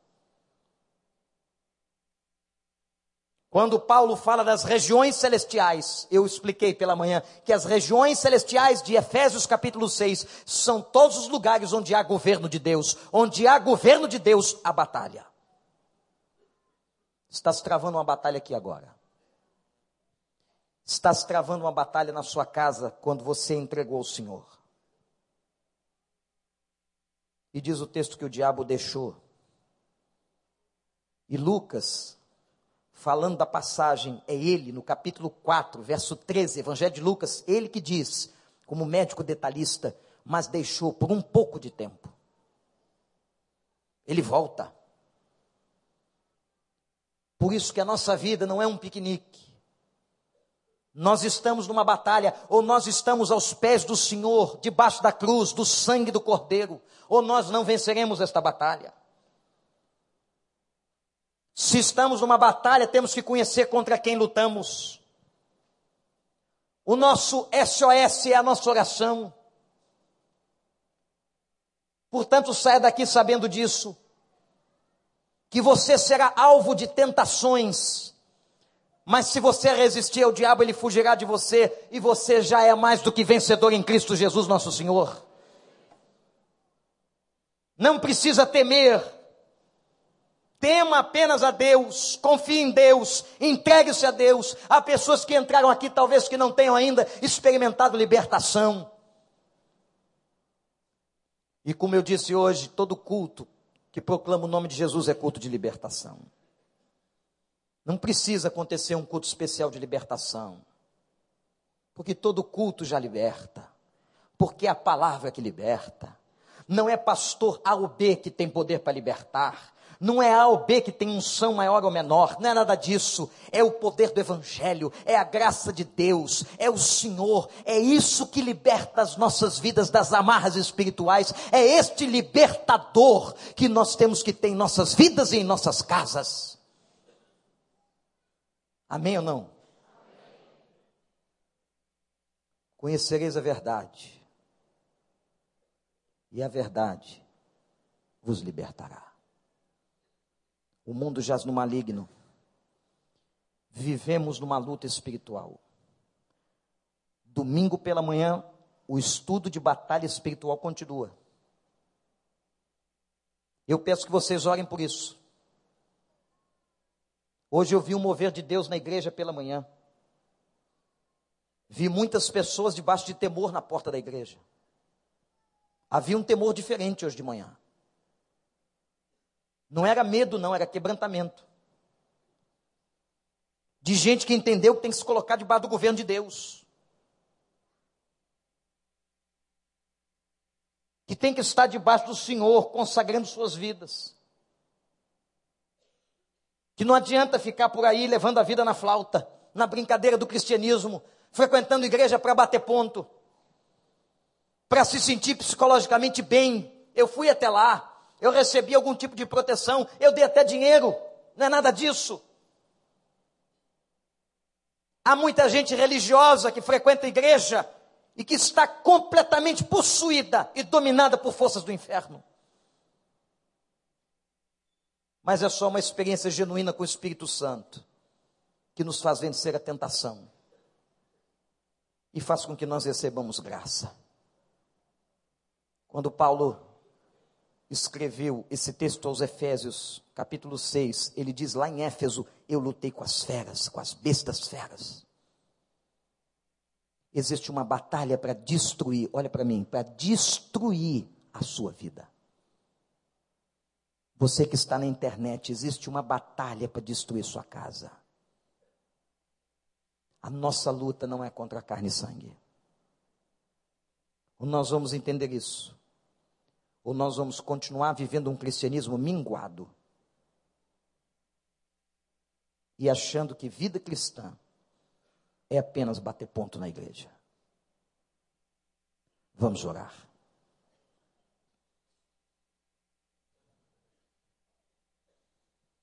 Quando Paulo fala das regiões celestiais, eu expliquei pela manhã que as regiões celestiais de Efésios capítulo 6 são todos os lugares onde há governo de Deus. Onde há governo de Deus, há batalha. Está se travando uma batalha aqui agora. Está se travando uma batalha na sua casa quando você entregou ao Senhor. E diz o texto que o diabo deixou. E Lucas, falando da passagem, é ele, no capítulo 4, verso 13, Evangelho de Lucas, ele que diz, como médico detalhista, mas deixou por um pouco de tempo. Ele volta. Por isso que a nossa vida não é um piquenique. Nós estamos numa batalha, ou nós estamos aos pés do Senhor, debaixo da cruz, do sangue do Cordeiro, ou nós não venceremos esta batalha. Se estamos numa batalha, temos que conhecer contra quem lutamos. O nosso SOS é a nossa oração. Portanto, saia daqui sabendo disso que você será alvo de tentações, mas se você resistir ao diabo, ele fugirá de você, e você já é mais do que vencedor em Cristo Jesus, nosso Senhor. Não precisa temer, tema apenas a Deus, confie em Deus, entregue-se a Deus. Há pessoas que entraram aqui, talvez que não tenham ainda experimentado libertação. E como eu disse hoje, todo culto que proclama o nome de Jesus é culto de libertação. Não precisa acontecer um culto especial de libertação. Porque todo culto já liberta. Porque é a palavra que liberta. Não é pastor A ou B que tem poder para libertar. Não é A ou B que tem um som maior ou menor, não é nada disso. É o poder do Evangelho, é a graça de Deus, é o Senhor, é isso que liberta as nossas vidas das amarras espirituais, é este libertador que nós temos que ter em nossas vidas e em nossas casas. Amém ou não? Conhecereis a verdade, e a verdade vos libertará. O mundo jaz no maligno. Vivemos numa luta espiritual. Domingo pela manhã, o estudo de batalha espiritual continua. Eu peço que vocês orem por isso. Hoje eu vi um mover de Deus na igreja pela manhã. Vi muitas pessoas debaixo de temor na porta da igreja. Havia um temor diferente hoje de manhã. Não era medo, não, era quebrantamento. De gente que entendeu que tem que se colocar debaixo do governo de Deus. Que tem que estar debaixo do Senhor, consagrando suas vidas. Que não adianta ficar por aí levando a vida na flauta, na brincadeira do cristianismo, frequentando igreja para bater ponto, para se sentir psicologicamente bem. Eu fui até lá, eu recebi algum tipo de proteção, eu dei até dinheiro, não é nada disso. Há muita gente religiosa que frequenta a igreja e que está completamente possuída e dominada por forças do inferno. Mas é só uma experiência genuína com o Espírito Santo que nos faz vencer a tentação e faz com que nós recebamos graça. Quando Paulo escreveu esse texto aos Efésios, capítulo 6, ele diz lá em Éfeso: Eu lutei com as feras, com as bestas feras. Existe uma batalha para destruir, olha para mim, para destruir a sua vida. Você que está na internet, existe uma batalha para destruir sua casa. A nossa luta não é contra a carne e sangue. Nós vamos entender isso ou nós vamos continuar vivendo um cristianismo minguado e achando que vida cristã é apenas bater ponto na igreja. Vamos orar.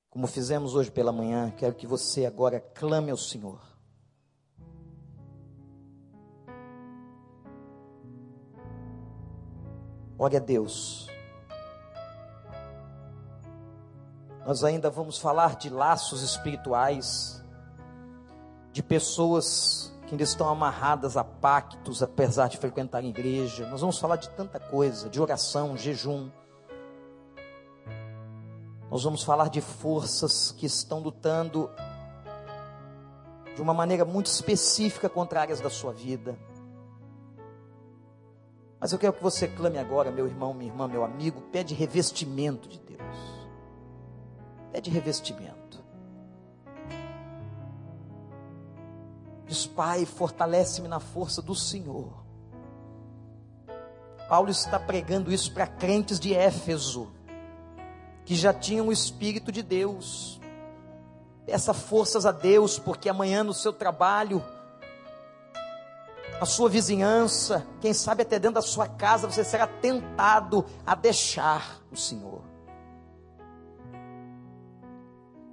Como fizemos hoje pela manhã, quero que você agora clame ao Senhor. Ore a Deus. Nós ainda vamos falar de laços espirituais, de pessoas que ainda estão amarradas a pactos, apesar de frequentar a igreja. Nós vamos falar de tanta coisa, de oração, jejum. Nós vamos falar de forças que estão lutando de uma maneira muito específica contra áreas da sua vida. Mas eu quero que você clame agora, meu irmão, minha irmã, meu amigo, pede revestimento de Deus. Pede revestimento. Diz, Pai, fortalece-me na força do Senhor. Paulo está pregando isso para crentes de Éfeso, que já tinham o Espírito de Deus. Peça forças a Deus, porque amanhã no seu trabalho, a sua vizinhança, quem sabe até dentro da sua casa, você será tentado a deixar o Senhor.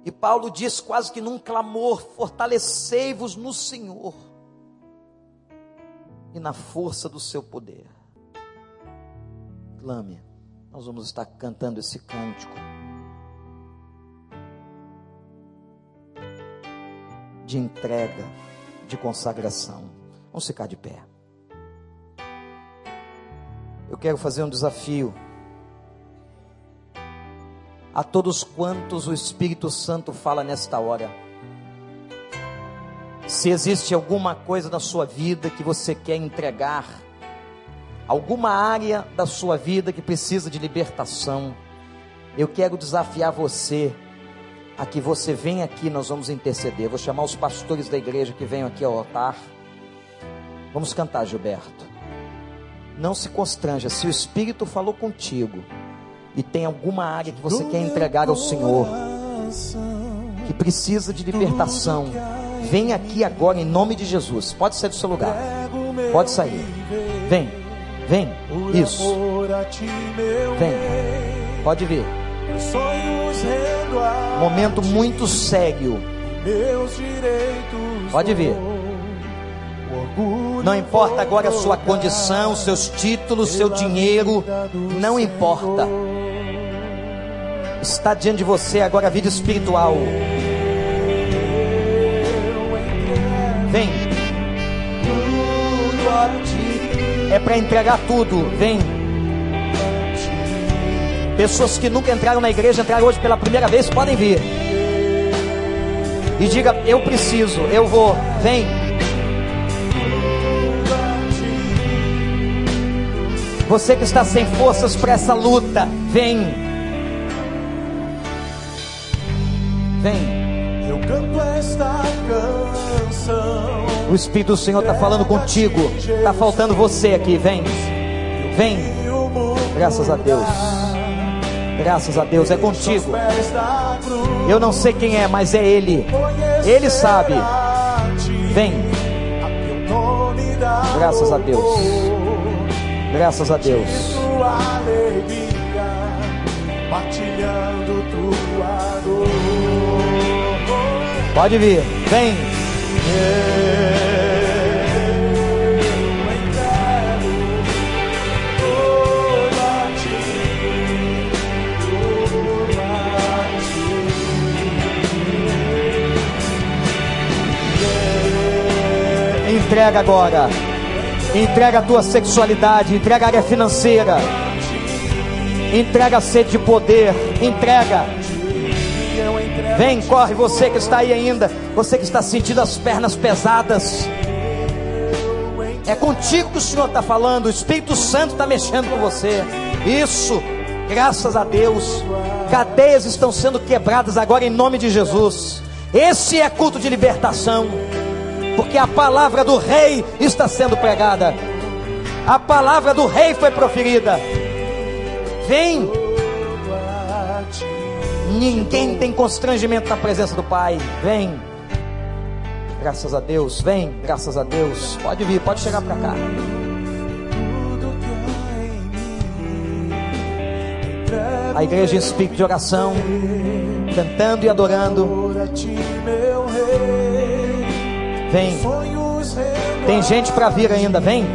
E Paulo diz quase que num clamor: fortalecei-vos no Senhor e na força do seu poder. Clame, nós vamos estar cantando esse cântico. De entrega, de consagração. Vamos ficar de pé. Eu quero fazer um desafio a todos quantos o Espírito Santo fala nesta hora. Se existe alguma coisa na sua vida que você quer entregar, alguma área da sua vida que precisa de libertação, eu quero desafiar você a que você venha aqui, nós vamos interceder. Vou chamar os pastores da igreja que venham aqui ao altar. Vamos cantar, Gilberto. Não se constranja, se o Espírito falou contigo, e tem alguma área que você quer entregar ao Senhor, que precisa de libertação, vem aqui agora em nome de Jesus. Pode sair do seu lugar. Pode sair. Vem. Vem. Isso. Vem. Pode vir. Momento muito sério. Pode vir. Não importa agora a sua condição, seus títulos, seu dinheiro, não importa. Está diante de você agora a vida espiritual. Vem. É para entregar tudo. Vem. Pessoas que nunca entraram na igreja, entraram hoje pela primeira vez, podem vir. E diga: Eu preciso, eu vou. Vem. Você que está sem forças para essa luta, vem. Vem. Eu canto esta canção. O Espírito do Senhor está falando contigo. Está faltando você aqui. Vem. Vem. Graças a Deus. Graças a Deus. É contigo. Eu não sei quem é, mas é Ele. Ele sabe. Vem. Graças a Deus. Graças a Deus. Pode vir, vem. Entrega agora. Entrega a tua sexualidade, entrega a área financeira. Entrega a sede de poder, entrega. Vem, corre, você que está aí ainda, você que está sentindo as pernas pesadas. É contigo que o Senhor está falando, o Espírito Santo está mexendo com você. Isso, graças a Deus. Cadeias estão sendo quebradas agora em nome de Jesus. Esse é culto de libertação porque a palavra do rei está sendo pregada, a palavra do rei foi proferida. Vem, ninguém tem constrangimento na presença do Pai. Vem, graças a Deus, vem, graças a Deus. Pode vir, pode chegar para cá. A igreja em espírito de oração, cantando e adorando. Vem. Tem gente para vir ainda, vem.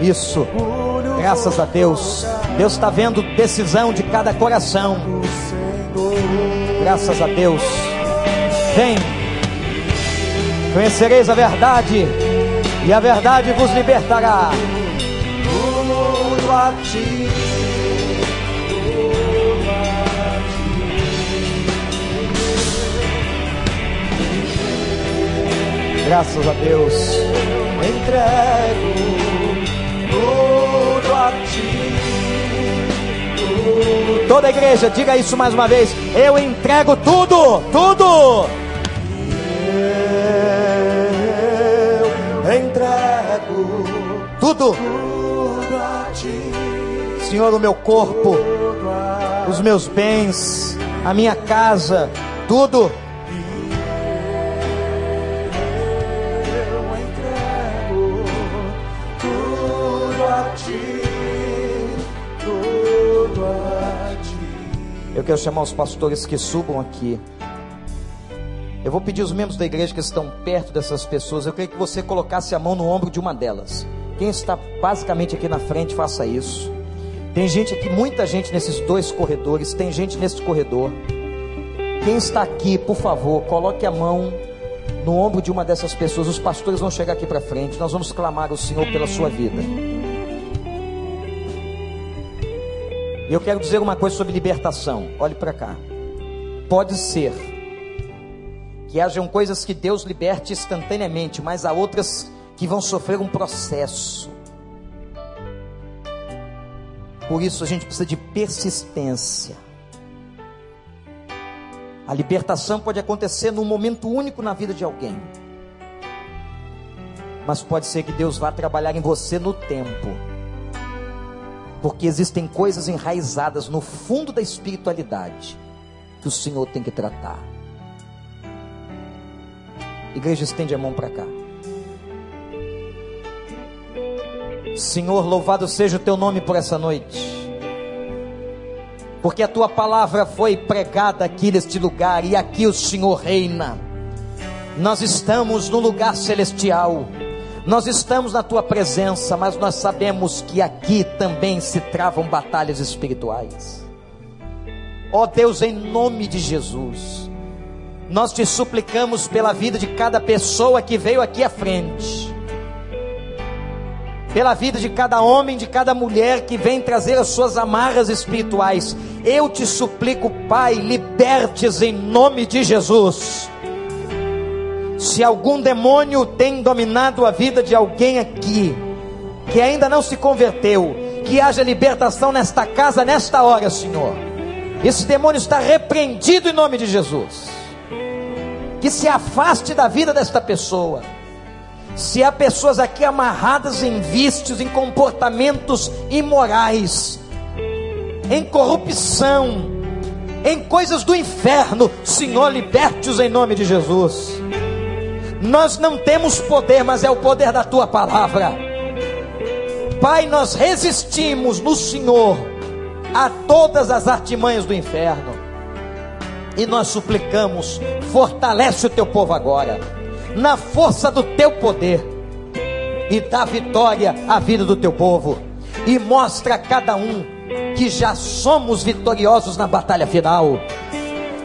Isso. Graças a Deus. Deus está vendo decisão de cada coração. Graças a Deus. Vem. Conhecereis a verdade, e a verdade vos libertará. Tudo a ti. Graças a Deus. Entrego tudo a ti. Toda a igreja, diga isso mais uma vez. Eu entrego tudo, tudo. Eu entrego tudo. tudo a ti. Senhor, o meu corpo, os meus bens, a minha casa, tudo. Eu quero chamar os pastores que subam aqui. Eu vou pedir os membros da igreja que estão perto dessas pessoas. Eu queria que você colocasse a mão no ombro de uma delas. Quem está basicamente aqui na frente, faça isso. Tem gente aqui, muita gente nesses dois corredores. Tem gente nesse corredor. Quem está aqui, por favor, coloque a mão no ombro de uma dessas pessoas. Os pastores vão chegar aqui para frente. Nós vamos clamar ao Senhor pela sua vida. Eu quero dizer uma coisa sobre libertação. Olhe para cá. Pode ser que hajam coisas que Deus liberte instantaneamente, mas há outras que vão sofrer um processo. Por isso a gente precisa de persistência. A libertação pode acontecer num momento único na vida de alguém. Mas pode ser que Deus vá trabalhar em você no tempo. Porque existem coisas enraizadas no fundo da espiritualidade que o Senhor tem que tratar. Igreja, estende a mão para cá. Senhor, louvado seja o teu nome por essa noite. Porque a tua palavra foi pregada aqui neste lugar e aqui o Senhor reina. Nós estamos no lugar celestial. Nós estamos na tua presença, mas nós sabemos que aqui também se travam batalhas espirituais. Ó oh Deus, em nome de Jesus, nós te suplicamos pela vida de cada pessoa que veio aqui à frente pela vida de cada homem, de cada mulher que vem trazer as suas amarras espirituais. Eu te suplico, Pai, libertes em nome de Jesus. Se algum demônio tem dominado a vida de alguém aqui, que ainda não se converteu, que haja libertação nesta casa, nesta hora, Senhor. Esse demônio está repreendido em nome de Jesus. Que se afaste da vida desta pessoa se há pessoas aqui amarradas em vícios, em comportamentos imorais, em corrupção, em coisas do inferno, Senhor, liberte-os em nome de Jesus. Nós não temos poder, mas é o poder da tua palavra. Pai, nós resistimos no Senhor a todas as artimanhas do inferno. E nós suplicamos, fortalece o teu povo agora na força do teu poder e dá vitória à vida do teu povo e mostra a cada um que já somos vitoriosos na batalha final.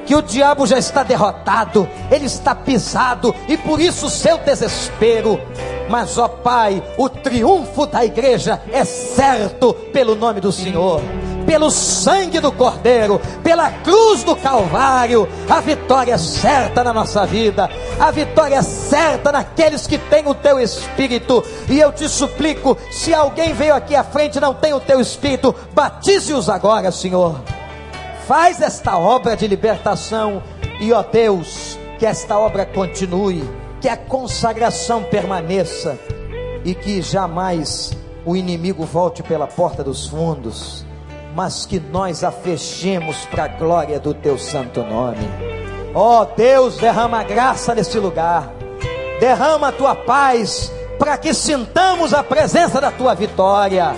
Que o diabo já está derrotado, ele está pisado e por isso o seu desespero. Mas, ó Pai, o triunfo da igreja é certo pelo nome do Senhor pelo sangue do Cordeiro, pela cruz do Calvário, a vitória é certa na nossa vida, a vitória é certa naqueles que têm o teu espírito. E eu te suplico, se alguém veio aqui à frente e não tem o teu espírito, batize-os agora, Senhor. Faz esta obra de libertação e, ó Deus, que esta obra continue, que a consagração permaneça e que jamais o inimigo volte pela porta dos fundos mas que nós a fechemos para a glória do teu santo nome. Ó Deus, derrama graça nesse lugar, derrama a tua paz, para que sintamos a presença da tua vitória.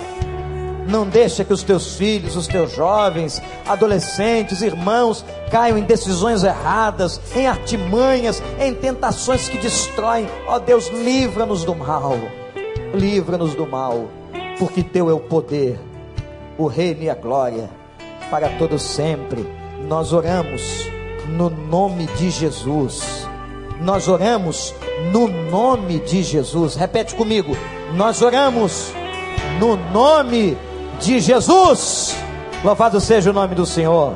Não deixa que os teus filhos, os teus jovens, adolescentes, irmãos caiam em decisões erradas, em artimanhas, em tentações que destroem. Ó Deus, livra-nos do mal. Livra-nos do mal, porque teu é o poder o reino e a glória para todo sempre. Nós oramos no nome de Jesus. Nós oramos no nome de Jesus. Repete comigo. Nós oramos no nome de Jesus. Louvado seja o nome do Senhor.